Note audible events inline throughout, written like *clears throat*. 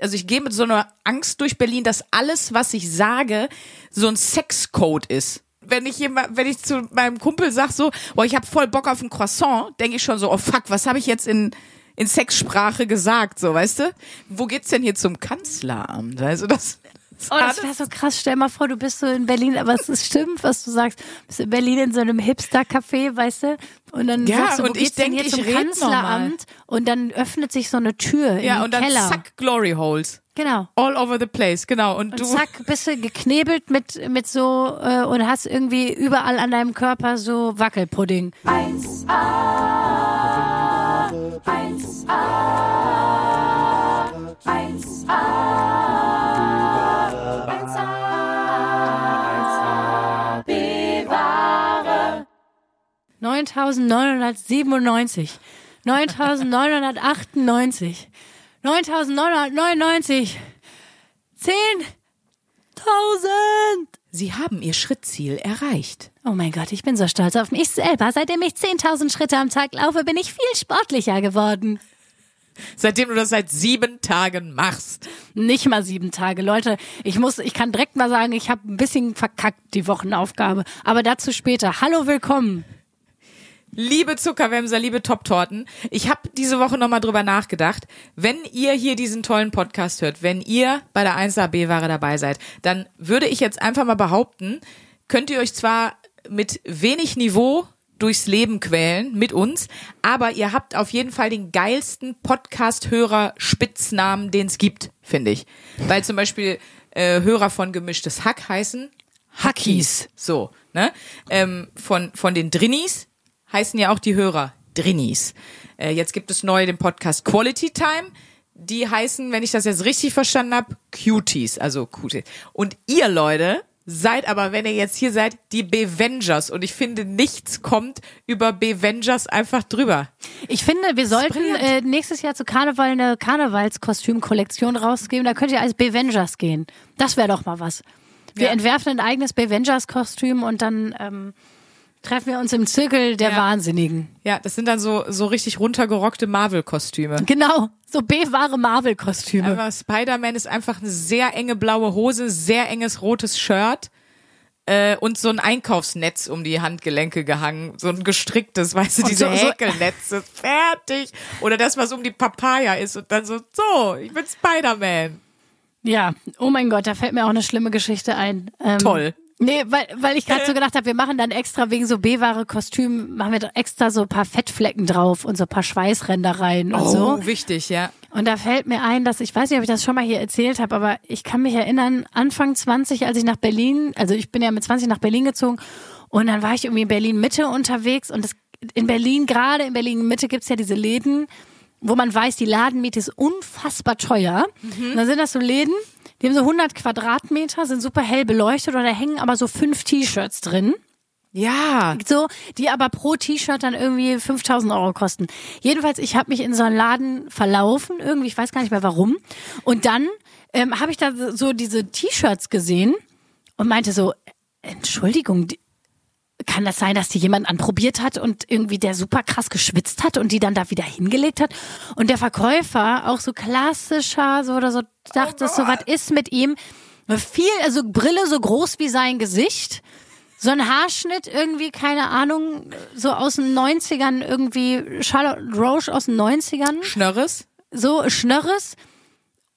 Also ich gehe mit so einer Angst durch Berlin, dass alles, was ich sage, so ein Sexcode ist. Wenn ich jemand, wenn ich zu meinem Kumpel sag so, boah, ich habe voll Bock auf ein Croissant, denke ich schon so, oh fuck, was habe ich jetzt in in Sexsprache gesagt, so, weißt du? Wo geht's denn hier zum Kanzleramt? Also das Oh, das wäre so krass. Stell mal vor, du bist so in Berlin, aber es ist stimmt, was du sagst. Du bist in Berlin in so einem Hipster-Café, weißt du? Und dann Ja, sagst du, wo und ich geht's denn denk, hier ich zum Kanzleramt und dann öffnet sich so eine Tür ja, in und dann Keller. zack, Glory Holes. Genau. All over the place, genau. Und, Und du, zack, bist du geknebelt mit, mit so äh, und hast irgendwie überall an deinem Körper so Wackelpudding. Neuntausendneunhundertsiebenundneunzig, neuntausendneunhundertachtundneunzig, neuntausendneunhundertneunundneunzig, zehntausend. sie haben ihr Schrittziel erreicht. Oh mein Gott, ich bin so stolz auf mich selber. Seitdem ich 10.000 Schritte am Tag laufe, bin ich viel sportlicher geworden. Seitdem du das seit sieben Tagen machst. Nicht mal sieben Tage, Leute. Ich muss, ich kann direkt mal sagen, ich habe ein bisschen verkackt die Wochenaufgabe. Aber dazu später. Hallo, willkommen. Liebe Zuckerwämser, liebe Top-Torten, ich habe diese Woche nochmal drüber nachgedacht. Wenn ihr hier diesen tollen Podcast hört, wenn ihr bei der 1AB-Ware dabei seid, dann würde ich jetzt einfach mal behaupten, könnt ihr euch zwar mit wenig Niveau durchs Leben quälen mit uns, aber ihr habt auf jeden Fall den geilsten Podcast-Hörer-Spitznamen, den es gibt, finde ich. Weil zum Beispiel äh, Hörer von Gemischtes Hack heißen Hackies. So, ne? Ähm, von, von den Drinnies heißen ja auch die Hörer Drinnies. Äh, jetzt gibt es neu den Podcast Quality Time. Die heißen, wenn ich das jetzt richtig verstanden habe, Cuties, also Cuties. Und ihr Leute seid aber, wenn ihr jetzt hier seid, die Bevengers. Und ich finde, nichts kommt über Bevengers einfach drüber. Ich finde, wir sollten äh, nächstes Jahr zu Karneval eine Karnevalskostümkollektion rausgeben. Da könnt ihr als Bevengers gehen. Das wäre doch mal was. Wir Ja. entwerfen ein eigenes Bevengers-Kostüm und dann ähm, treffen wir uns im Zirkel der Ja. Wahnsinnigen. Ja, das sind dann so, so richtig runtergerockte Marvel-Kostüme. Genau, so B-wahre Marvel-Kostüme. Aber Spider-Man ist einfach eine sehr enge blaue Hose, sehr enges rotes Shirt äh, und so ein Einkaufsnetz um die Handgelenke gehangen. So ein gestricktes, weißt du, Und diese so- Häkelnetze. Fertig. Oder das, was um die Papaya ist und dann so, so, ich bin Spider-Man. Ja, oh mein Gott, da fällt mir auch eine schlimme Geschichte ein. Ähm, Toll. Nee, weil, weil ich gerade so gedacht habe, wir machen dann extra wegen so B-Ware Kostüm, machen wir doch extra so ein paar Fettflecken drauf und so ein paar Schweißränder rein und Oh, so. wichtig, ja. Und da fällt mir ein, dass ich weiß nicht, ob ich das schon mal hier erzählt habe, aber ich kann mich erinnern, Anfang 20, als ich nach Berlin, also ich bin ja mit 20 nach Berlin gezogen und dann war ich irgendwie in Berlin Mitte unterwegs und das, in Berlin, gerade in Berlin Mitte gibt's ja diese Läden, wo man weiß, die Ladenmiete ist unfassbar teuer. Und dann sind das so Läden, die haben so 100 Quadratmeter, sind super hell beleuchtet und da hängen aber so fünf T-Shirts drin Ja. so, die aber pro T-Shirt dann irgendwie 5000 Euro kosten. Jedenfalls, ich habe mich in so einen Laden verlaufen, irgendwie, ich weiß gar nicht mehr warum. Und dann ähm, habe ich da so diese T-Shirts gesehen und meinte so, Entschuldigung, die, kann das sein, dass die jemand anprobiert hat und irgendwie der super krass geschwitzt hat und die dann da wieder hingelegt hat? Und der Verkäufer, auch so klassischer, so oder so, dachte so, was ist mit ihm? Viel, also Brille so groß wie sein Gesicht. So ein Haarschnitt irgendwie, keine Ahnung, so aus den 90ern, irgendwie Charlotte Roche aus den 90ern, Schnörres? so Schnörres.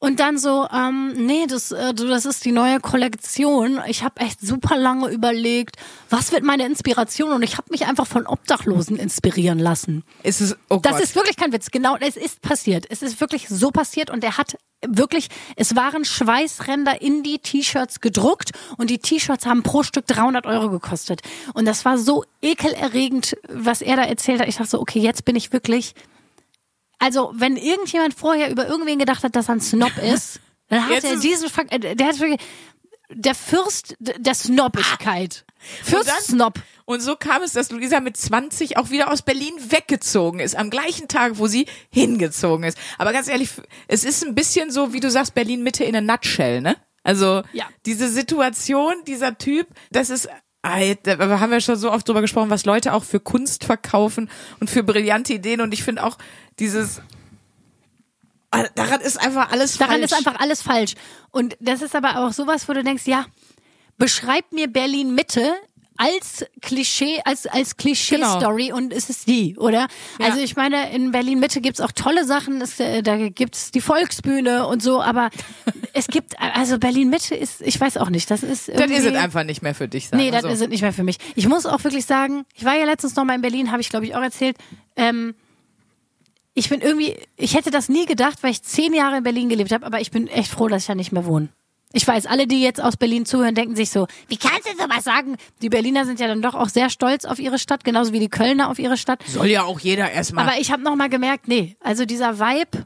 Und dann so, ähm, nee, das, äh, das ist die neue Kollektion. Ich habe echt super lange überlegt, was wird meine Inspiration? Und ich habe mich einfach von Obdachlosen inspirieren lassen. Ist es, oh Das Gott. ist wirklich kein Witz. Genau, es ist passiert. Es ist wirklich so passiert und er hat wirklich, es waren Schweißränder in die T-Shirts gedruckt und die T-Shirts haben pro Stück 300 Euro gekostet. Und das war so ekelerregend, was er da erzählt hat. Ich dachte so, okay, jetzt bin ich wirklich, also wenn irgendjemand vorher über irgendwen gedacht hat, dass er ein Snob *laughs* ist, dann hat Jetzt er diesen, Fakt- äh, der hat der Fürst der Snobbigkeit. Und dann- Fürst Snob. Und so kam es, dass Luisa mit 20 auch wieder aus Berlin weggezogen ist, am gleichen Tag, wo sie hingezogen ist. Aber ganz ehrlich, es ist ein bisschen so, wie du sagst, Berlin Mitte in a nutshell, ne? Also Ja. diese Situation, dieser Typ, das ist, da haben wir schon so oft drüber gesprochen, was Leute auch für Kunst verkaufen und für brillante Ideen. Und ich finde auch dieses, daran ist einfach alles Daran falsch. ist einfach alles falsch. Und das ist aber auch sowas, wo du denkst, ja, beschreib mir Berlin Mitte als Klischee, als, als Klischee-Story und es ist die, oder? Ja. Also ich meine, in Berlin Mitte gibt's auch tolle Sachen, es, äh, da gibt's die Volksbühne und so, aber *laughs* es gibt, also Berlin Mitte ist, ich weiß auch nicht, das ist das irgendwie... ist es einfach nicht mehr für dich. Sagen Nee, das so. ist es nicht mehr für mich. Ich muss auch wirklich sagen, ich war ja letztens noch mal in Berlin, habe ich glaube ich auch erzählt. Ähm, ich bin irgendwie, ich hätte das nie gedacht, weil ich zehn Jahre in Berlin gelebt habe, aber ich bin echt froh, dass ich da nicht mehr wohne. Ich weiß, alle, die jetzt aus Berlin zuhören, denken sich so, wie kannst du sowas sagen? Die Berliner sind ja dann doch auch sehr stolz auf ihre Stadt, genauso wie die Kölner auf ihre Stadt. Soll ja auch jeder erstmal. Aber ich habe noch mal gemerkt, nee, also dieser Vibe,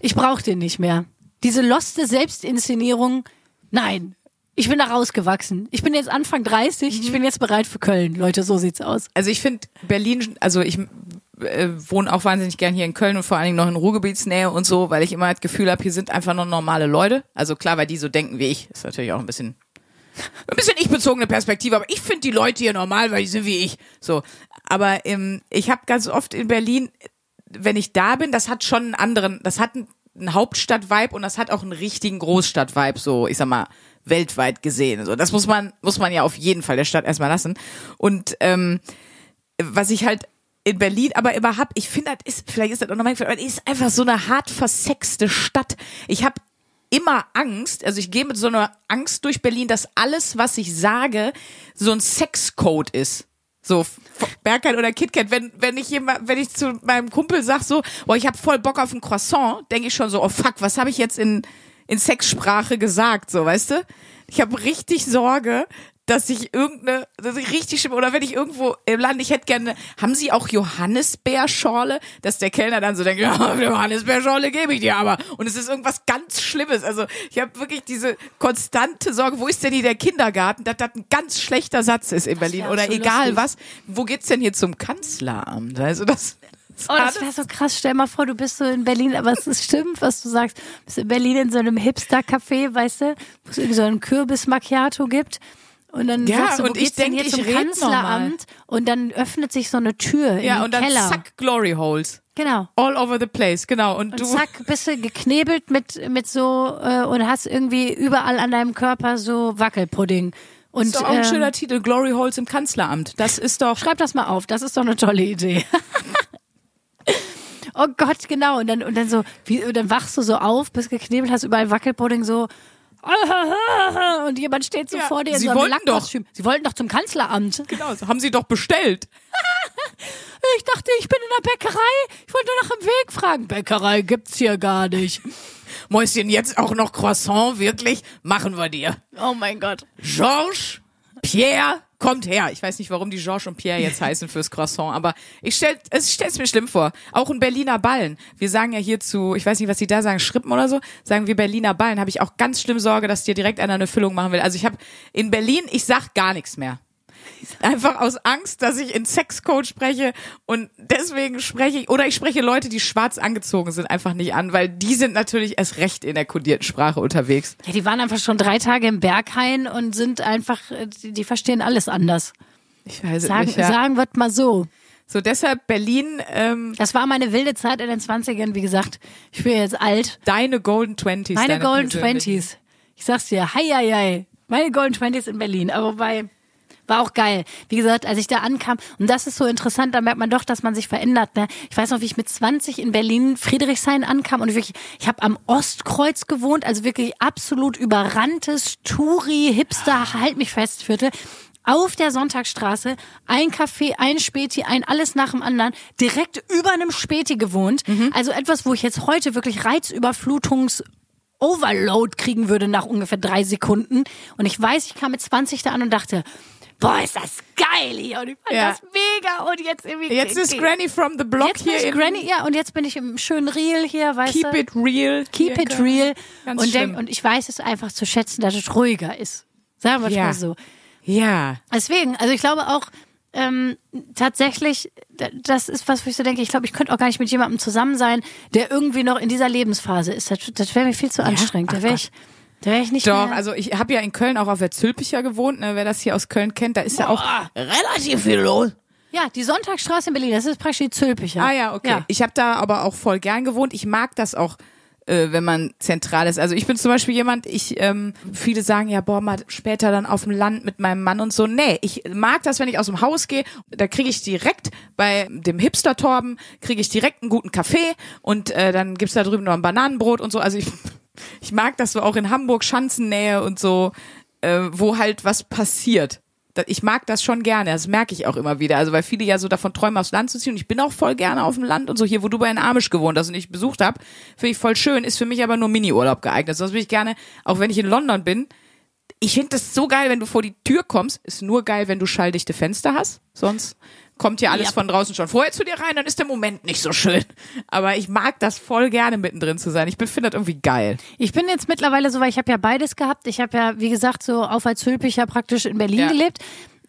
ich brauche den nicht mehr. Diese loste Selbstinszenierung, nein. Ich bin da rausgewachsen. Ich bin jetzt Anfang 30, ich bin jetzt bereit für Köln. Leute, so sieht's aus. Also ich finde Berlin, also ich äh, wohne auch wahnsinnig gern hier in Köln und vor allen Dingen noch in Ruhrgebietsnähe und so, weil ich immer das Gefühl habe, hier sind einfach nur normale Leute. Also klar, weil die so denken wie ich. Ist natürlich auch ein bisschen ein bisschen ich-bezogene Perspektive, aber ich finde die Leute hier normal, weil die sind wie ich. So, aber ähm, ich habe ganz oft in Berlin, wenn ich da bin, das hat schon einen anderen, das hat einen, einen Hauptstadt-Vibe und das hat auch einen richtigen Großstadt-Vibe, so ich sag mal weltweit gesehen. So, das muss man muss man ja auf jeden Fall der Stadt erstmal lassen. Und ähm, was ich halt in Berlin aber hab, ich finde, das ist, vielleicht ist das auch noch mein Gefühl, aber das ist einfach so eine hart versexte Stadt. Ich habe immer Angst, also ich gehe mit so einer Angst durch Berlin, dass alles, was ich sage, so ein Sexcode ist. So Bergheim oder KitKat, wenn wenn ich jemand, wenn ich zu meinem Kumpel sag so, boah, ich habe voll Bock auf ein Croissant, denke ich schon so, oh fuck, was habe ich jetzt in in Sexsprache gesagt, so, weißt du? Ich habe richtig Sorge, dass ich irgendeine, dass ich richtig schlimm, oder wenn ich irgendwo im Land, ich hätte gerne, haben Sie auch Johannisbeerschorle, dass der Kellner dann so denkt, *laughs* ja, Johannisbeerschorle gebe ich dir aber. Und es ist irgendwas ganz Schlimmes. Also ich habe wirklich diese konstante Sorge, wo ist denn hier der Kindergarten, dass das ein ganz schlechter Satz ist in Berlin. Oder egal lustig. was. Wo geht's denn hier zum Kanzleramt? Also das. Oh, das wäre so krass. Stell mal vor, du bist so in Berlin, aber es ist stimmt, was du sagst. Du bist in Berlin in so einem Hipster-Café, weißt du, wo es irgendwie so einen Kürbis-Macchiato gibt. Und dann Ja, sagst du, und ich geht's denn denk, hier ich zum Kanzleramt und dann öffnet sich so eine Tür ja, und dann Keller. zack, Glory Holes. Genau. All over the place, genau. Und, Und du. zack, bist du geknebelt mit, mit so, äh, und hast irgendwie überall an deinem Körper so Wackelpudding. Und ist doch auch ein ähm, schöner Titel, Glory Holes im Kanzleramt. Das ist doch. schreib das mal auf, das ist doch eine tolle Idee. *laughs* oh Gott, genau. Und dann, und dann so, wie, und dann wachst du so auf, bist geknebelt, hast überall Wackelpudding so, *laughs* und jemand steht so Ja, vor dir in Sie so einem wollten doch. Lackkostüm. Sie wollten doch zum Kanzleramt. Genau, so haben sie doch bestellt. *laughs* Ich dachte, ich bin in der Bäckerei. Ich wollte nur nach dem Weg fragen. Bäckerei gibt's hier gar nicht. *laughs* Mäuschen, jetzt auch noch Croissant, wirklich? Machen wir dir. Oh mein Gott. Georges, Pierre, kommt her. Ich weiß nicht, warum die Georges und Pierre jetzt heißen fürs Croissant, aber ich stell, es stell's mir schlimm vor. Auch ein Berliner Ballen. Wir sagen ja hierzu, ich weiß nicht, was sie da sagen, Schrippen oder so, sagen wir Berliner Ballen. Habe ich auch ganz schlimm Sorge, dass dir direkt einer eine Füllung machen will. Also ich habe in Berlin, ich sag gar nichts mehr. *laughs* Einfach aus Angst, dass ich in Sexcode spreche und deswegen spreche ich, oder ich spreche Leute, die schwarz angezogen sind, einfach nicht an, weil die sind natürlich erst recht in der kodierten Sprache unterwegs. Ja, die waren einfach schon drei Tage im Berghain und sind einfach, äh, die, die verstehen alles anders. Ich weiß Sagen, nicht. Ja. sagen wird mal so. So deshalb Berlin, ähm, Das war meine wilde Zeit in den 20ern, wie gesagt. Ich bin jetzt alt. deine Golden Twenties. Meine Golden. Twenties. Ich sag's dir, hei, hei, hei. Meine Golden Twenties in Berlin. Aber wobei, war auch geil. Wie gesagt, als ich da ankam, und das ist so interessant, da merkt man doch, dass man sich verändert. Ne? Ich weiß noch, wie ich mit 20 in Berlin Friedrichshain ankam und wirklich, ich habe am Ostkreuz gewohnt, also wirklich absolut überranntes Touri, Hipster, halt mich fest, Viertel. Auf der Sonntagsstraße, ein Café, ein Späti, ein alles nach dem anderen, direkt über einem Späti gewohnt. Also etwas, wo ich jetzt heute wirklich Reizüberflutungs Overload kriegen würde nach ungefähr drei Sekunden. Und ich weiß, ich kam mit 20 da an und dachte, boah, ist das geil hier. Und ich fand Ja. das mega. Und jetzt irgendwie. Jetzt ist Granny from the Block Jetzt bin hier ich in Granny, ja, und jetzt bin ich im schönen Real hier, weißt Keep du? it real. Keep it real. Ganz und, denk, und ich weiß es einfach zu schätzen, dass es ruhiger ist. Sagen wir es Ja. mal so. Ja. Deswegen, also ich glaube auch, ähm, tatsächlich, das ist was, wo ich so denke, ich glaube, ich könnte auch gar nicht mit jemandem zusammen sein, der irgendwie noch in dieser Lebensphase ist. Das, das wäre mir viel zu anstrengend. Da Ach wäre ich, da ich nicht Doch, mehr. also ich habe ja in Köln auch auf der Zülpicher gewohnt, ne, wer das hier aus Köln kennt, da ist ja auch relativ viel los. Ja, die Sonntagsstraße in Berlin, das ist praktisch die Zülpicher. Ah ja, okay. Ja. Ich habe da aber auch voll gern gewohnt. Ich mag das auch äh, wenn man zentral ist. Also ich bin zum Beispiel jemand, ich, ähm, viele sagen ja, boah, mal später dann auf dem Land mit meinem Mann und so. Nee, ich mag das, wenn ich aus dem Haus gehe, da kriege ich direkt bei dem Hipster-Torben, kriege ich direkt einen guten Kaffee und äh, dann gibt's da drüben noch ein Bananenbrot und so. Also ich, *laughs* ich mag das so auch in Hamburg, Schanzennähe und so, äh, wo halt was passiert ich mag das schon gerne, das merke ich auch immer wieder. Also weil viele ja so davon träumen, aufs Land zu ziehen und ich bin auch voll gerne auf dem Land und so hier, wo du bei den Amish gewohnt hast und ich besucht habe, finde ich voll schön, ist für mich aber nur Mini-Urlaub geeignet. Sonst will ich gerne, auch wenn ich in London bin, ich finde das so geil, wenn du vor die Tür kommst, ist nur geil, wenn du schalldichte Fenster hast, sonst kommt ja alles ja. von draußen schon vorher zu dir rein, dann ist der Moment nicht so schön. Aber ich mag das voll gerne mittendrin zu sein. Ich finde das irgendwie geil. Ich bin jetzt mittlerweile so, weil ich habe ja beides gehabt. Ich habe ja, wie gesagt, so auf als Hülpicher praktisch in Berlin ja. gelebt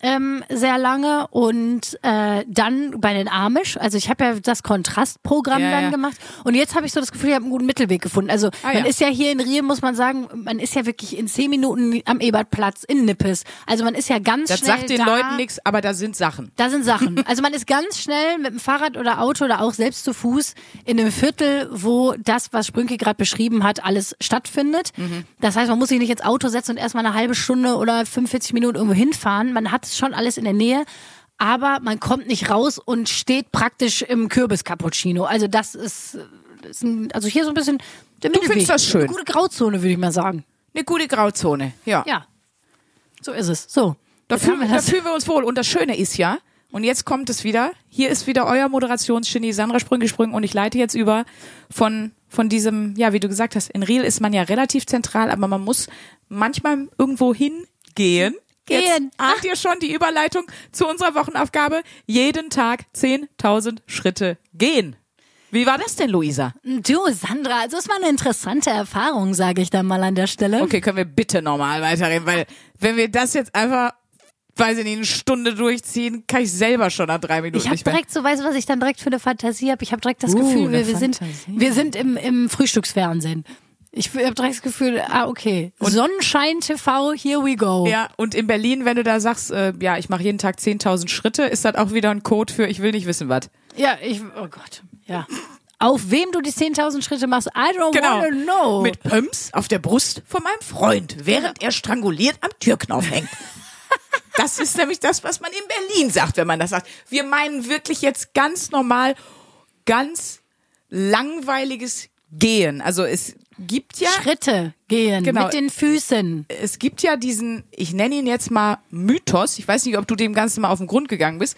ähm, sehr lange und äh, dann bei den Amish, also ich habe ja das Kontrastprogramm ja, dann ja. gemacht und jetzt habe ich so das Gefühl, ich habe einen guten Mittelweg gefunden. Also ah, man ja. ist ja hier in Riel, muss man sagen, man ist ja wirklich in zehn Minuten am Ebertplatz in Nippes. Also man ist ja ganz das schnell Das sagt den da. Leuten nichts, aber da sind Sachen. Da sind Sachen. *laughs* Also man ist ganz schnell mit dem Fahrrad oder Auto oder auch selbst zu Fuß in einem Viertel, wo das, was Sprünke gerade beschrieben hat, alles stattfindet. Mhm. Das heißt, man muss sich nicht ins Auto setzen und erstmal eine halbe Stunde oder 45 Minuten irgendwo hinfahren. Man hat es schon alles in der Nähe, aber man kommt nicht raus und steht praktisch im Kürbis-Cappuccino. Also das ist, ist ein, also hier so ein bisschen der Du findest das schön. Eine gute Grauzone, würde ich mal sagen. Eine gute Grauzone, ja. Ja. So ist es. So. Da fühlen, wir, da fühlen wir uns wohl. Und das Schöne ist ja, und jetzt kommt es wieder. Hier ist wieder euer Moderationsgenie Sandra Sprünge gesprungen und ich leite jetzt über von von diesem, ja, wie du gesagt hast, in Riel ist man ja relativ zentral, aber man muss manchmal irgendwo hingehen Gehen. Jetzt habt ihr schon die Überleitung zu unserer Wochenaufgabe. Jeden Tag 10.000 Schritte gehen. Wie war das denn, Luisa? Du, Sandra, also es war eine interessante Erfahrung, sage ich dann mal an der Stelle. Okay, können wir bitte normal weiterreden, weil wenn wir das jetzt einfach weiß ich nicht, eine Stunde durchziehen, kann ich selber schon nach drei Minuten. Ich habe direkt so, weißt du, was ich dann direkt für eine Fantasie habe? Ich habe direkt das uh, Gefühl, wir, wir sind, wir sind im, im Frühstücksfernsehen. Ich habe direkt das Gefühl, ah, okay. Und Sonnenschein TV, here we go. Ja, und in Berlin, wenn du da sagst, äh, ja, ich mache jeden Tag 10.000 Schritte, ist das auch wieder ein Code für, ich will nicht wissen, was. Ja, ich, oh Gott, ja. Auf wem du die 10.000 Schritte machst, I don't genau. wanna know. Mit Pumps auf der Brust von meinem Freund, während er stranguliert am Türknauf hängt. *laughs* das ist nämlich das, was man in Berlin sagt, wenn man das sagt. Wir meinen wirklich jetzt ganz normal, ganz langweiliges Gehen. Also es gibt ja Schritte gehen genau, mit den Füßen. Es gibt ja diesen, ich nenne ihn jetzt mal Mythos. Ich weiß nicht, ob du dem Ganzen mal auf den Grund gegangen bist.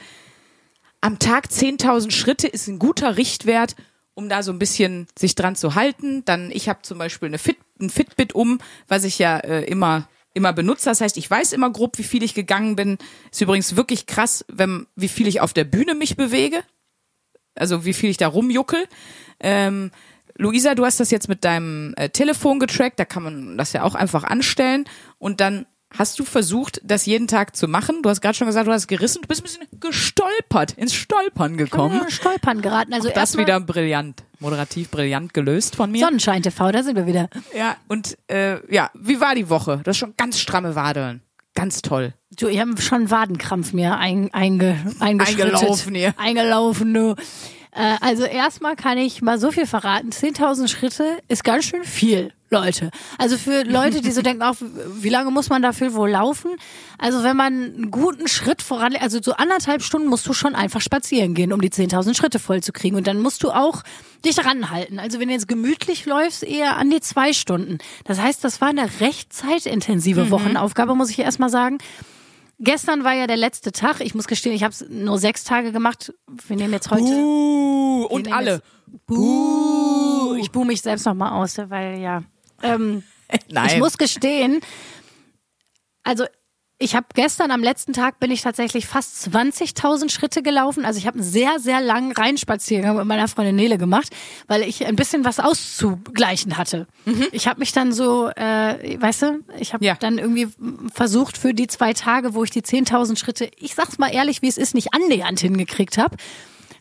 Am Tag 10.000 Schritte ist ein guter Richtwert, um da so ein bisschen sich dran zu halten. Dann, ich habe zum Beispiel eine Fit, ein Fitbit um, was ich ja äh, immer immer benutze. Das heißt, ich weiß immer grob, wie viel ich gegangen bin. Ist übrigens wirklich krass, wenn, wie viel ich auf der Bühne mich bewege. Also wie viel ich da rumjuckel. Ähm, Luisa, du hast das jetzt mit deinem äh, Telefon getrackt, da kann man das ja auch einfach anstellen und dann hast du versucht, das jeden Tag zu machen. Du hast gerade schon gesagt, du hast gerissen, du bist ein bisschen gestolpert, ins Stolpern gekommen. Ich bin Stolpern geraten. Also auch das wieder brillant, moderativ brillant gelöst von mir. Sonnenschein TV, da sind wir wieder. Ja, und äh, ja, wie war die Woche? Du hast schon ganz stramme Wadeln. Ganz toll. Du, ich habe schon Wadenkrampf mir ein, einge, eingelaufen hier. Eingelaufen, du. Äh, also erstmal kann ich mal so viel verraten. 10.000 Schritte ist ganz schön viel. Leute. Also für Leute, die so *laughs* denken, auch, wie lange muss man dafür wohl laufen? Also wenn man einen guten Schritt voran, also so anderthalb Stunden musst du schon einfach spazieren gehen, um die 10.000 Schritte voll zu kriegen. Und dann musst du auch dich ranhalten. Also wenn du jetzt gemütlich läufst, eher an die zwei Stunden. Das heißt, das war eine recht zeitintensive mhm. Wochenaufgabe, muss ich erstmal sagen. Gestern war ja der letzte Tag. Ich muss gestehen, ich habe es nur sechs Tage gemacht. Wir nehmen jetzt heute. Buh, und alle. Buh. Ich buh mich selbst nochmal aus, weil ja. Ähm, *laughs* Nein. Ich muss gestehen, also ich habe gestern am letzten Tag bin ich tatsächlich fast 20.000 Schritte gelaufen. Also ich habe einen sehr, sehr langen Reinspaziergang mit meiner Freundin Nele gemacht, weil ich ein bisschen was auszugleichen hatte. Mhm. Ich habe mich dann so, äh, weißt du, ich habe ja. dann irgendwie versucht für die zwei Tage, wo ich die 10.000 Schritte, ich sag's mal ehrlich, wie es ist, nicht annähernd hingekriegt habe,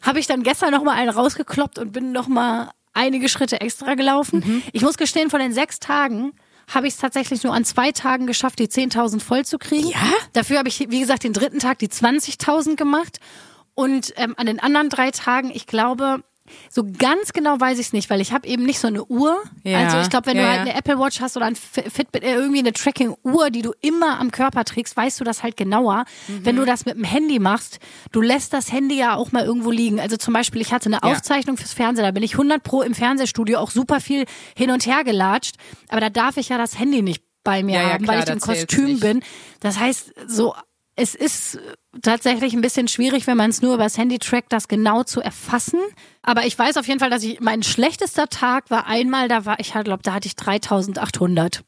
habe ich dann gestern noch mal einen rausgekloppt und bin noch mal einige Schritte extra gelaufen. Mhm. Ich muss gestehen, von den sechs Tagen habe ich es tatsächlich nur an zwei Tagen geschafft, die 10.000 voll zu kriegen. Ja? Dafür habe ich, wie gesagt, den dritten Tag die 20.000 gemacht. Und ähm, an den anderen drei Tagen, ich glaube, So ganz genau weiß ich es nicht, weil ich habe eben nicht so eine Uhr. Ja. Also ich glaube, wenn Ja, du halt ja. eine Apple Watch hast oder ein Fi- Fitbit, äh, irgendwie eine Tracking-Uhr, die du immer am Körper trägst, weißt du das halt genauer. Mhm. Wenn du das mit dem Handy machst, du lässt das Handy ja auch mal irgendwo liegen. Also zum Beispiel, ich hatte eine Ja. Aufzeichnung fürs Fernsehen, da bin ich 100 pro im Fernsehstudio auch super viel hin und her gelatscht, aber da darf ich ja das Handy nicht bei mir Ja, ja, haben, klar, weil ich im Kostüm bin. Das heißt, so es ist tatsächlich ein bisschen schwierig, wenn man es nur übers Handy trackt, das genau zu erfassen. Aber ich weiß auf jeden Fall, dass ich mein schlechtester Tag war einmal, da war ich, glaube, da hatte ich 3800.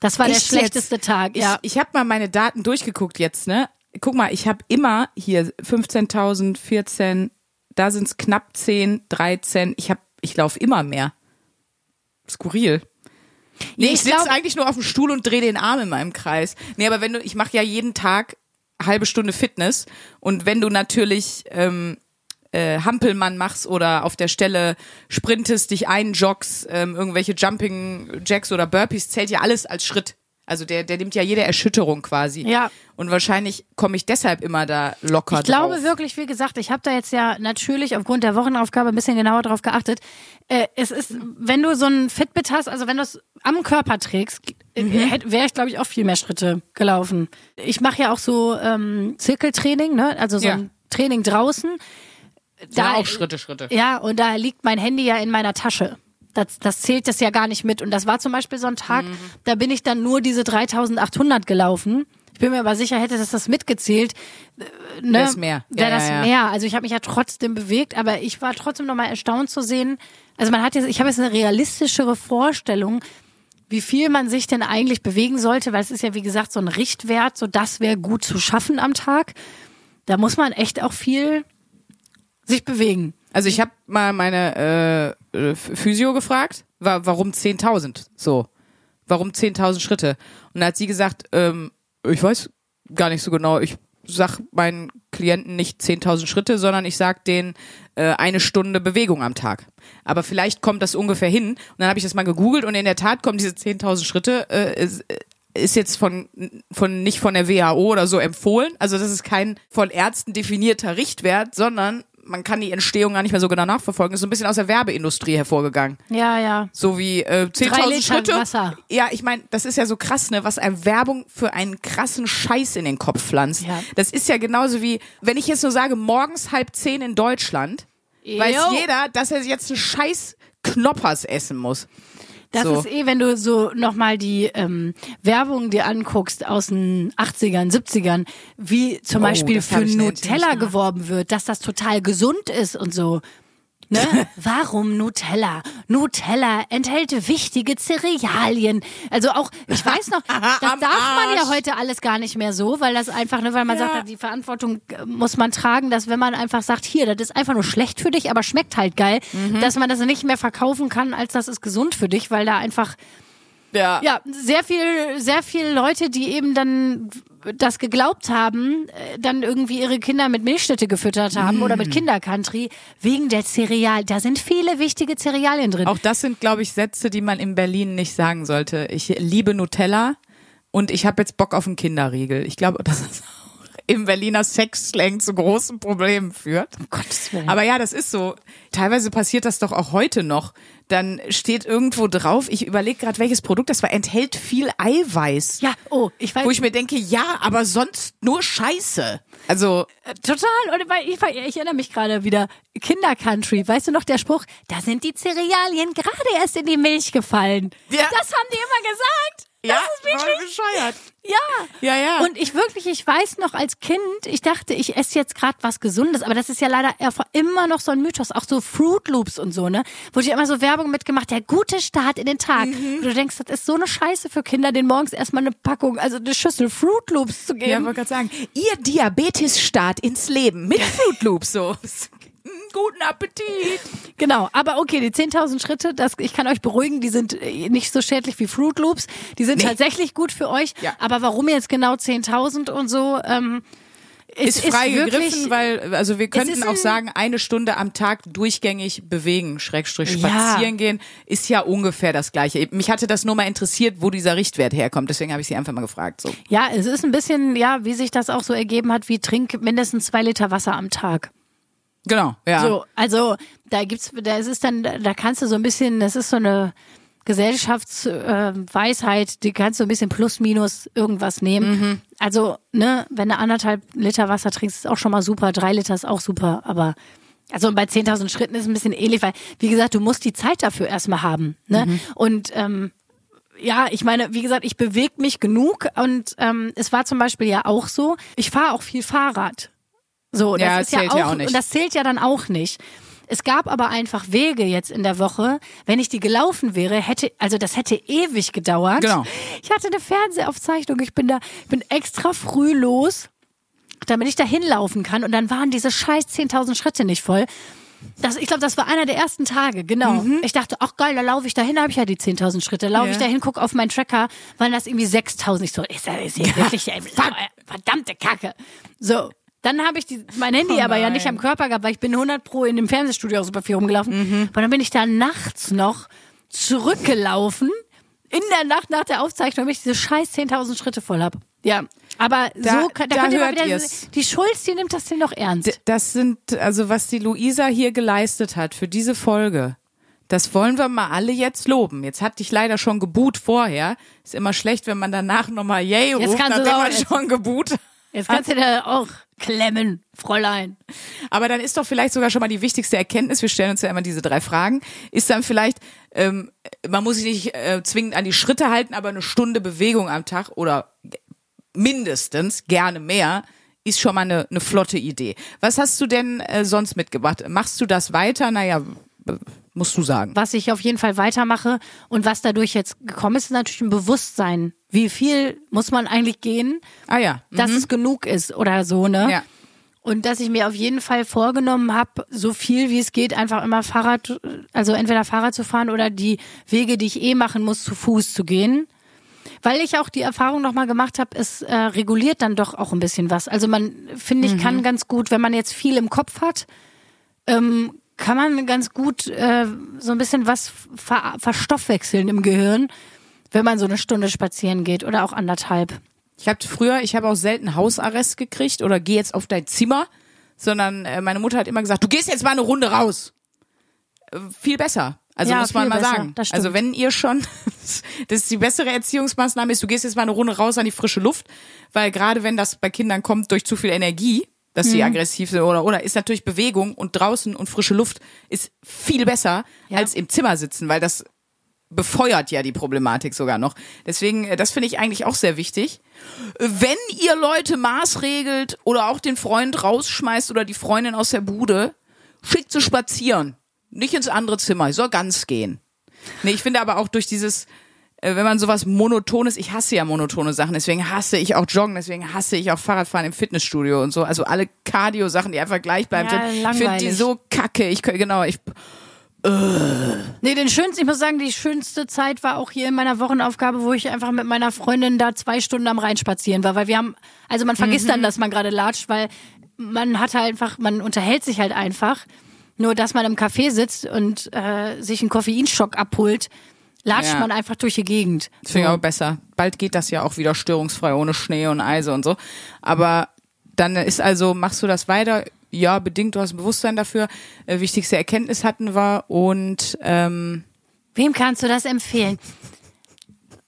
Das war der Echt schlechteste jetzt? Tag. Ich, Ja, ich habe mal meine Daten durchgeguckt jetzt, ne? Guck mal, ich habe immer hier 15.000, 14, da sind es knapp 10, 13. Ich habe, ich laufe immer mehr. Skurril. Nee, Ich sitze eigentlich nur auf dem Stuhl und drehe den Arm in meinem Kreis. Nee, aber wenn du, ich mache ja jeden Tag halbe Stunde Fitness und wenn du natürlich ähm, äh, Hampelmann machst oder auf der Stelle sprintest, dich einjoggst, ähm, irgendwelche Jumping Jacks oder Burpees, zählt ja alles als Schritt. Also der, der nimmt ja jede Erschütterung quasi. Ja. Und wahrscheinlich komme ich deshalb immer da locker Ich glaube drauf. wirklich, wie gesagt, ich habe da jetzt ja natürlich aufgrund der Wochenaufgabe ein bisschen genauer drauf geachtet. Äh, es ist, wenn du so ein Fitbit hast, also wenn du es am Körper trägst, äh, Mhm. wäre ich, glaube ich, auch viel mehr Schritte gelaufen. Ich mache ja auch so ähm, Zirkeltraining, ne? also so Ja. ein Training draußen. Ja, auch Schritte, Schritte. Ja, und da liegt mein Handy ja in meiner Tasche. Das, das zählt das ja gar nicht mit. Und das war zum Beispiel so ein Tag, Mhm. da bin ich dann nur diese 3800 gelaufen. Ich bin mir aber sicher, hätte das das mitgezählt. äh, Ne, Wär's mehr. Ja, Wäre das ja, ja. mehr. Also ich habe mich ja trotzdem bewegt, aber ich war trotzdem nochmal erstaunt zu sehen. Also man hat jetzt, ich habe jetzt eine realistischere Vorstellung, wie viel man sich denn eigentlich bewegen sollte, weil es ist ja wie gesagt so ein Richtwert, so das wäre gut zu schaffen am Tag. Da muss man echt auch viel sich bewegen. Also ich habe mal meine äh, äh, Physio gefragt, wa warum 10.000 so? Warum 10.000 Schritte? Und da hat sie gesagt, ähm, ich weiß gar nicht so genau, ich sag meinen Klienten nicht 10.000 Schritte, sondern ich sag denen äh, eine Stunde Bewegung am Tag. Aber vielleicht kommt das ungefähr hin. Und dann habe ich das mal gegoogelt und in der Tat kommen diese 10.000 Schritte, äh, ist, ist jetzt von, von nicht von der WHO oder so empfohlen. Also das ist kein von Ärzten definierter Richtwert, sondern man kann die Entstehung gar nicht mehr so genau nachverfolgen. Ist so ein bisschen aus der Werbeindustrie hervorgegangen. Ja, ja. So wie äh, Drei 10.000 Liter Schritte. Wasser. Ja, ich meine, das ist ja so krass, ne, was eine Werbung für einen krassen Scheiß in den Kopf pflanzt. Ja. Das ist ja genauso wie, wenn ich jetzt nur sage, morgens halb zehn in Deutschland, weiß Jo. jeder, dass er jetzt einen Scheiß Knoppers essen muss. Das So. ist eh, wenn du so nochmal die ähm, Werbung dir anguckst aus den 80ern, 70ern, wie zum Oh, Beispiel für Nutella geworben wird, dass das total gesund ist und so. Ne? *laughs* Warum Nutella? Nutella enthält wichtige Cerealien. Also auch, ich weiß noch, *laughs* das darf man ja heute alles gar nicht mehr so, weil das einfach, ne, weil man Ja. sagt, die Verantwortung äh, muss man tragen, dass wenn man einfach sagt, hier, das ist einfach nur schlecht für dich, aber schmeckt halt geil, Mhm. dass man das nicht mehr verkaufen kann, als das ist gesund für dich, weil da einfach Ja. ja, sehr viel, sehr viele Leute, die eben dann das geglaubt haben, äh, dann irgendwie ihre Kinder mit Milchschnitte gefüttert haben oder Mm. mit Kindercountry wegen der Cereal. Da sind viele wichtige Cerealien drin. Auch das sind, glaube ich, Sätze, die man in Berlin nicht sagen sollte. Ich liebe Nutella und ich habe jetzt Bock auf einen Kinderriegel. Ich glaube, dass das auch im Berliner Sexslang zu großen Problemen führt. Um Gottes Willen. Aber ja, das ist so. Teilweise passiert das doch auch heute noch. Dann steht irgendwo drauf, ich überlege gerade, welches Produkt das war, enthält viel Eiweiß. ja, oh, ich weiß Wo ich mir denke, ja, aber sonst nur Scheiße. Also, äh, total. Und ich, ich erinnere mich gerade wieder Kindercountry. Weißt du noch der Spruch? Da sind die Cerealien gerade erst in die Milch gefallen. Ja. Das haben die immer gesagt. Das ja, ist wirklich voll bescheuert. Ja. Ja, ja. Und ich wirklich, ich weiß noch als Kind, ich dachte, ich esse jetzt gerade was Gesundes, aber das ist ja leider immer noch so ein Mythos, auch so Fruit Loops und so, ne? Wurde ja immer so Werbung mitgemacht, der gute Start in den Tag. Mhm. Und du denkst, das ist so eine Scheiße für Kinder, den morgens erstmal eine Packung, also eine Schüssel Fruit Loops zu Ja, geben. wollte gerade sagen, ihr Diabetes-Start ins Leben mit Fruit Loops *laughs* so. Guten Appetit. Genau, aber okay, die 10.000 Schritte, das, ich kann euch beruhigen, die sind äh, nicht so schädlich wie Fruit Loops. Die sind Nee. tatsächlich gut für euch. Ja. Aber warum jetzt genau 10.000 und so? Ähm, es Ist frei wirklich- gegriffen, weil, also wir könnten ist auch sagen, eine Stunde am Tag durchgängig bewegen, Schrägstrich Ja. spazieren gehen, ist ja ungefähr das Gleiche. Mich hatte das nur mal interessiert, wo dieser Richtwert herkommt, deswegen habe ich sie einfach mal gefragt, so. Ja, es ist ein bisschen, ja, wie sich das auch so ergeben hat, wie trink mindestens zwei Liter Wasser am Tag. Genau, ja. So, also da gibt's, da ist es dann, da kannst du so ein bisschen, das ist so eine Gesellschaftsweisheit, äh, die kannst du ein bisschen plus minus irgendwas nehmen. Mhm. Also, ne, wenn du anderthalb Liter Wasser trinkst, ist auch schon mal super, drei Liter ist auch super, aber also bei 10.000 Schritten ist es ein bisschen ähnlich, weil, wie gesagt, du musst die Zeit dafür erstmal haben. Ne? Mhm. Und ähm, ja, ich meine, wie gesagt, ich bewege mich genug und ähm, es war zum Beispiel ja auch so, ich fahre auch viel Fahrrad. So, das ja, ist zählt ja auch, ja auch nicht. Und das zählt ja dann auch nicht. Es gab aber einfach Wege jetzt in der Woche. Wenn ich die gelaufen wäre, hätte, also das hätte ewig gedauert. Genau. Ich hatte eine Fernsehaufzeichnung. Ich bin da, bin extra früh los, damit ich da hinlaufen kann. Und dann waren diese scheiß 10.000 Schritte nicht voll. Das, ich glaube, das war einer der ersten Tage, genau. Mhm. Ich dachte, ach geil, da laufe ich dahin, habe ich ja die 10.000 Schritte. Laufe Ja. ich dahin, gucke auf meinen Tracker, waren das irgendwie 6.000. Ich so, ist das ist hier *laughs* wirklich, ey, verdammte Kacke. So, dann habe ich die, mein Handy Oh aber ja nicht am Körper gehabt, weil ich bin 100 pro in dem Fernsehstudio auch super viel rumgelaufen. Mhm. Und dann bin ich da nachts noch zurückgelaufen, in der Nacht nach der Aufzeichnung, damit ich diese scheiß 10.000 Schritte voll hab. Ja, aber Da- so, kann- da, da könnt ihr mal hört wieder, ihr's. die Schulz, die nimmt das denn doch ernst. Das sind, also was die Luisa hier geleistet hat für diese Folge, das wollen wir mal alle jetzt loben. Jetzt hat dich leider schon geboot vorher. Ist immer schlecht, wenn man danach nochmal Yay Jetzt ruft, kannst du nachdem man schon geboot hat. Jetzt kannst du da auch klemmen, Fräulein. Aber dann ist doch vielleicht sogar schon mal die wichtigste Erkenntnis, wir stellen uns ja immer diese drei Fragen, ist dann vielleicht, ähm, man muss sich nicht äh, zwingend an die Schritte halten, aber eine Stunde Bewegung am Tag oder mindestens, gerne mehr, ist schon mal eine, eine flotte Idee. Was hast du denn äh, sonst mitgebracht? Machst du das weiter? Naja, musst du sagen. Was ich auf jeden Fall weitermache und was dadurch jetzt gekommen ist, ist natürlich ein Bewusstsein. Wie viel muss man eigentlich gehen, Ah ja. dass es genug ist oder so, ne? Ja. Und dass ich mir auf jeden Fall vorgenommen habe, so viel wie es geht, einfach immer Fahrrad, also entweder Fahrrad zu fahren oder die Wege, die ich eh machen muss, zu Fuß zu gehen. Weil ich auch die Erfahrung nochmal gemacht habe, es äh, reguliert dann doch auch ein bisschen was. Also man, finde ich, kann ganz gut, wenn man jetzt viel im Kopf hat, ähm, kann man ganz gut äh, so ein bisschen was ver verstoffwechseln im Gehirn, wenn man so eine Stunde spazieren geht oder auch anderthalb. Ich habe früher, ich habe auch selten Hausarrest gekriegt oder geh jetzt auf dein Zimmer, sondern äh, meine Mutter hat immer gesagt, du gehst jetzt mal eine Runde raus. Äh, viel besser. Also Ja, muss man mal besser, sagen. Also wenn ihr schon, *laughs* das ist die bessere Erziehungsmaßnahme ist, du gehst jetzt mal eine Runde raus an die frische Luft, weil gerade wenn das bei Kindern kommt durch zu viel Energie, dass Mhm. sie aggressiv sind oder oder ist natürlich Bewegung und draußen und frische Luft ist viel besser Ja. als im Zimmer sitzen, weil das befeuert ja die Problematik sogar noch. Deswegen, äh, das finde ich eigentlich auch sehr wichtig. Wenn ihr Leute maßregelt oder auch den Freund rausschmeißt oder die Freundin aus der Bude, schickt sie spazieren. Nicht ins andere Zimmer, soll ganz gehen. Nee, ich finde aber auch durch dieses, äh, wenn man sowas Monotones, ich hasse ja monotone Sachen, deswegen hasse ich auch Joggen, deswegen hasse ich auch Fahrradfahren im Fitnessstudio und so. Also alle Cardio-Sachen, die einfach gleich bleiben. Ja, sind. ich finde die so kacke. Ich genau, ich Nee, den schönsten, ich muss sagen, die schönste Zeit war auch hier in meiner Wochenaufgabe, wo ich einfach mit meiner Freundin da zwei Stunden am Rhein spazieren war, weil wir haben, also man vergisst dann, dass man gerade latscht, weil man hat halt einfach, man unterhält sich halt einfach. Nur, dass man im Café sitzt und äh, sich einen Koffeinschock abholt, latscht Ja. man einfach durch die Gegend. Das finde ich auch besser. Bald geht das ja auch wieder störungsfrei, ohne Schnee und Eise und so. Aber dann ist also, machst du das weiter? Ja, bedingt, du hast ein Bewusstsein dafür. Äh, wichtigste Erkenntnis hatten wir und ähm, Wem kannst du das empfehlen?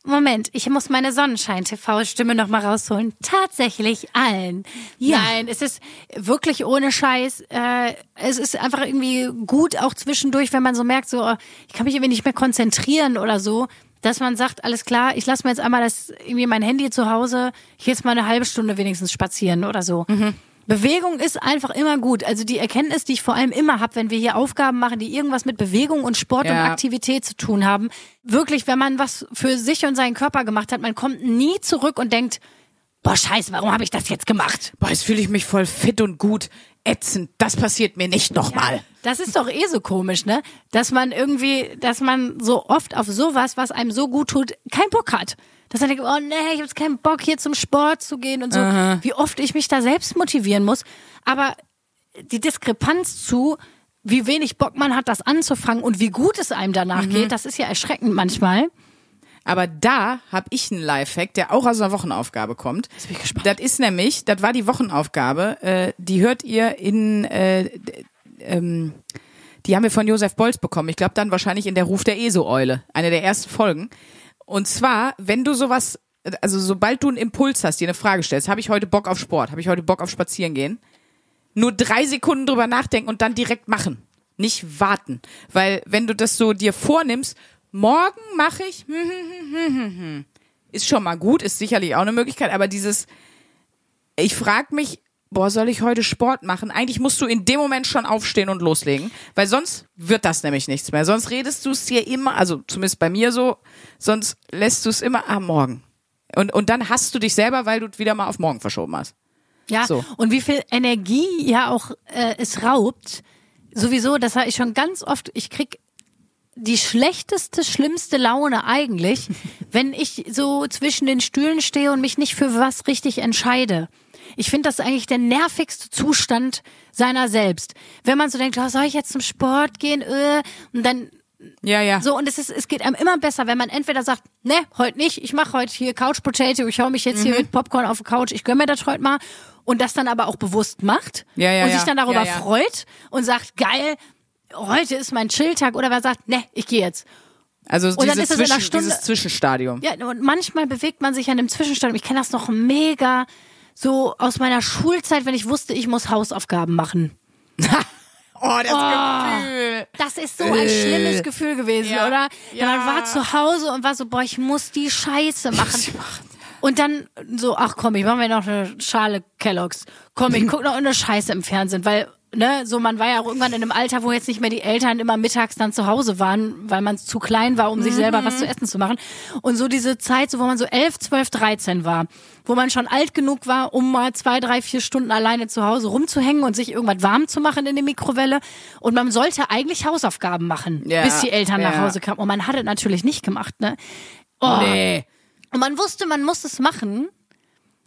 Moment, ich muss meine Sonnenschein-TV-Stimme noch mal rausholen. Tatsächlich allen. Ja. Nein, es ist wirklich ohne Scheiß. Äh, es ist einfach irgendwie gut, auch zwischendurch, wenn man so merkt, so, ich kann mich irgendwie nicht mehr konzentrieren oder so, dass man sagt, alles klar, ich lasse mir jetzt einmal das irgendwie mein Handy zu Hause, ich gehe jetzt mal eine halbe Stunde wenigstens spazieren oder so. Bewegung ist einfach immer gut. Also die Erkenntnis, die ich vor allem immer habe, wenn wir hier Aufgaben machen, die irgendwas mit Bewegung und Sport und Ja. Aktivität zu tun haben, wirklich, wenn man was für sich und seinen Körper gemacht hat, man kommt nie zurück und denkt, boah, scheiße, warum habe ich das jetzt gemacht? boah, jetzt fühle ich mich voll fit und gut. Ätzend, das passiert mir nicht nochmal. Das ist doch eh so komisch, ne? Dass man irgendwie, dass man so oft auf sowas, was einem so gut tut, keinen Bock hat. Dass man denkt, oh nee, ich habe jetzt keinen Bock, hier zum Sport zu gehen und so. Wie oft ich mich da selbst motivieren muss. Aber die Diskrepanz zu, wie wenig Bock man hat, das anzufangen und wie gut es einem danach geht, das ist ja erschreckend manchmal. Aber da habe ich einen Lifehack, der auch aus einer Wochenaufgabe kommt. bin ich gespannt. Das ist nämlich, das war die Wochenaufgabe, äh, die hört ihr in äh, ähm, die haben wir von Josef Bolz bekommen. Ich glaube dann wahrscheinlich in der Ruf der ESO-Eule, eine der ersten Folgen. Und zwar, wenn du sowas, also sobald du einen Impuls hast, dir eine Frage stellst, habe ich heute Bock auf Sport, habe ich heute Bock auf Spazieren gehen, nur drei Sekunden drüber nachdenken und dann direkt machen. Nicht warten. Weil wenn du das so dir vornimmst, morgen mache ich, hm, hm, hm, hm, hm, ist schon mal gut, ist sicherlich auch eine Möglichkeit, aber dieses, ich frage mich, boah, soll ich heute Sport machen? Eigentlich musst du in dem Moment schon aufstehen und loslegen, weil sonst wird das nämlich nichts mehr. Sonst redest du es dir immer, also zumindest bei mir so, sonst lässt du es immer am Morgen. Und, und dann hast du dich selber, weil du wieder mal auf morgen verschoben hast. Ja, So. und wie viel Energie ja auch äh, es raubt. Sowieso, das habe ich schon ganz oft, ich krieg die schlechteste, schlimmste Laune eigentlich, *laughs* wenn ich so zwischen den Stühlen stehe und mich nicht für was richtig entscheide. Ich finde das eigentlich der nervigste Zustand seiner selbst. Wenn man so denkt, oh, soll ich jetzt zum Sport gehen? Äh, und dann Ja, ja. so, und es ist, es geht einem immer besser, wenn man entweder sagt, ne, heute nicht, ich mache heute hier Couch Potato, ich hau mich jetzt Mhm. hier mit Popcorn auf die Couch, ich gönn mir das heute mal und das dann aber auch bewusst macht Ja, ja, und sich dann darüber freut und sagt, geil, heute ist mein Chilltag oder wer sagt, ne, ich gehe jetzt. Also dieses, Zwischen, dieses Zwischenstadium. Ja, und manchmal bewegt man sich an dem Zwischenstand. Ich kenne das noch mega so aus meiner Schulzeit, wenn ich wusste, ich muss Hausaufgaben machen. *laughs* Oh, das Gefühl. Das ist so ein schlimmes Gefühl gewesen, Ja. oder? Ja. Man war zu Hause und war so, boah, ich muss die Scheiße machen. Und dann so, ach komm, ich mache mir noch eine Schale Kelloggs. Komm, ich *laughs* guck noch eine Scheiße im Fernsehen, weil ne, so man war ja auch irgendwann in einem Alter, wo jetzt nicht mehr die Eltern immer mittags dann zu Hause waren, weil man zu klein war, um sich selber was zu essen zu machen. Und so diese Zeit, so wo man so elf, zwölf, dreizehn war, wo man schon alt genug war, um mal zwei, drei, vier Stunden alleine zu Hause rumzuhängen und sich irgendwas warm zu machen in der Mikrowelle. Und man sollte eigentlich Hausaufgaben machen, Ja, bis die Eltern nach ja. Hause kamen. Und man hat es natürlich nicht gemacht, ne? Oh. Nee. Und man wusste, man muss es machen.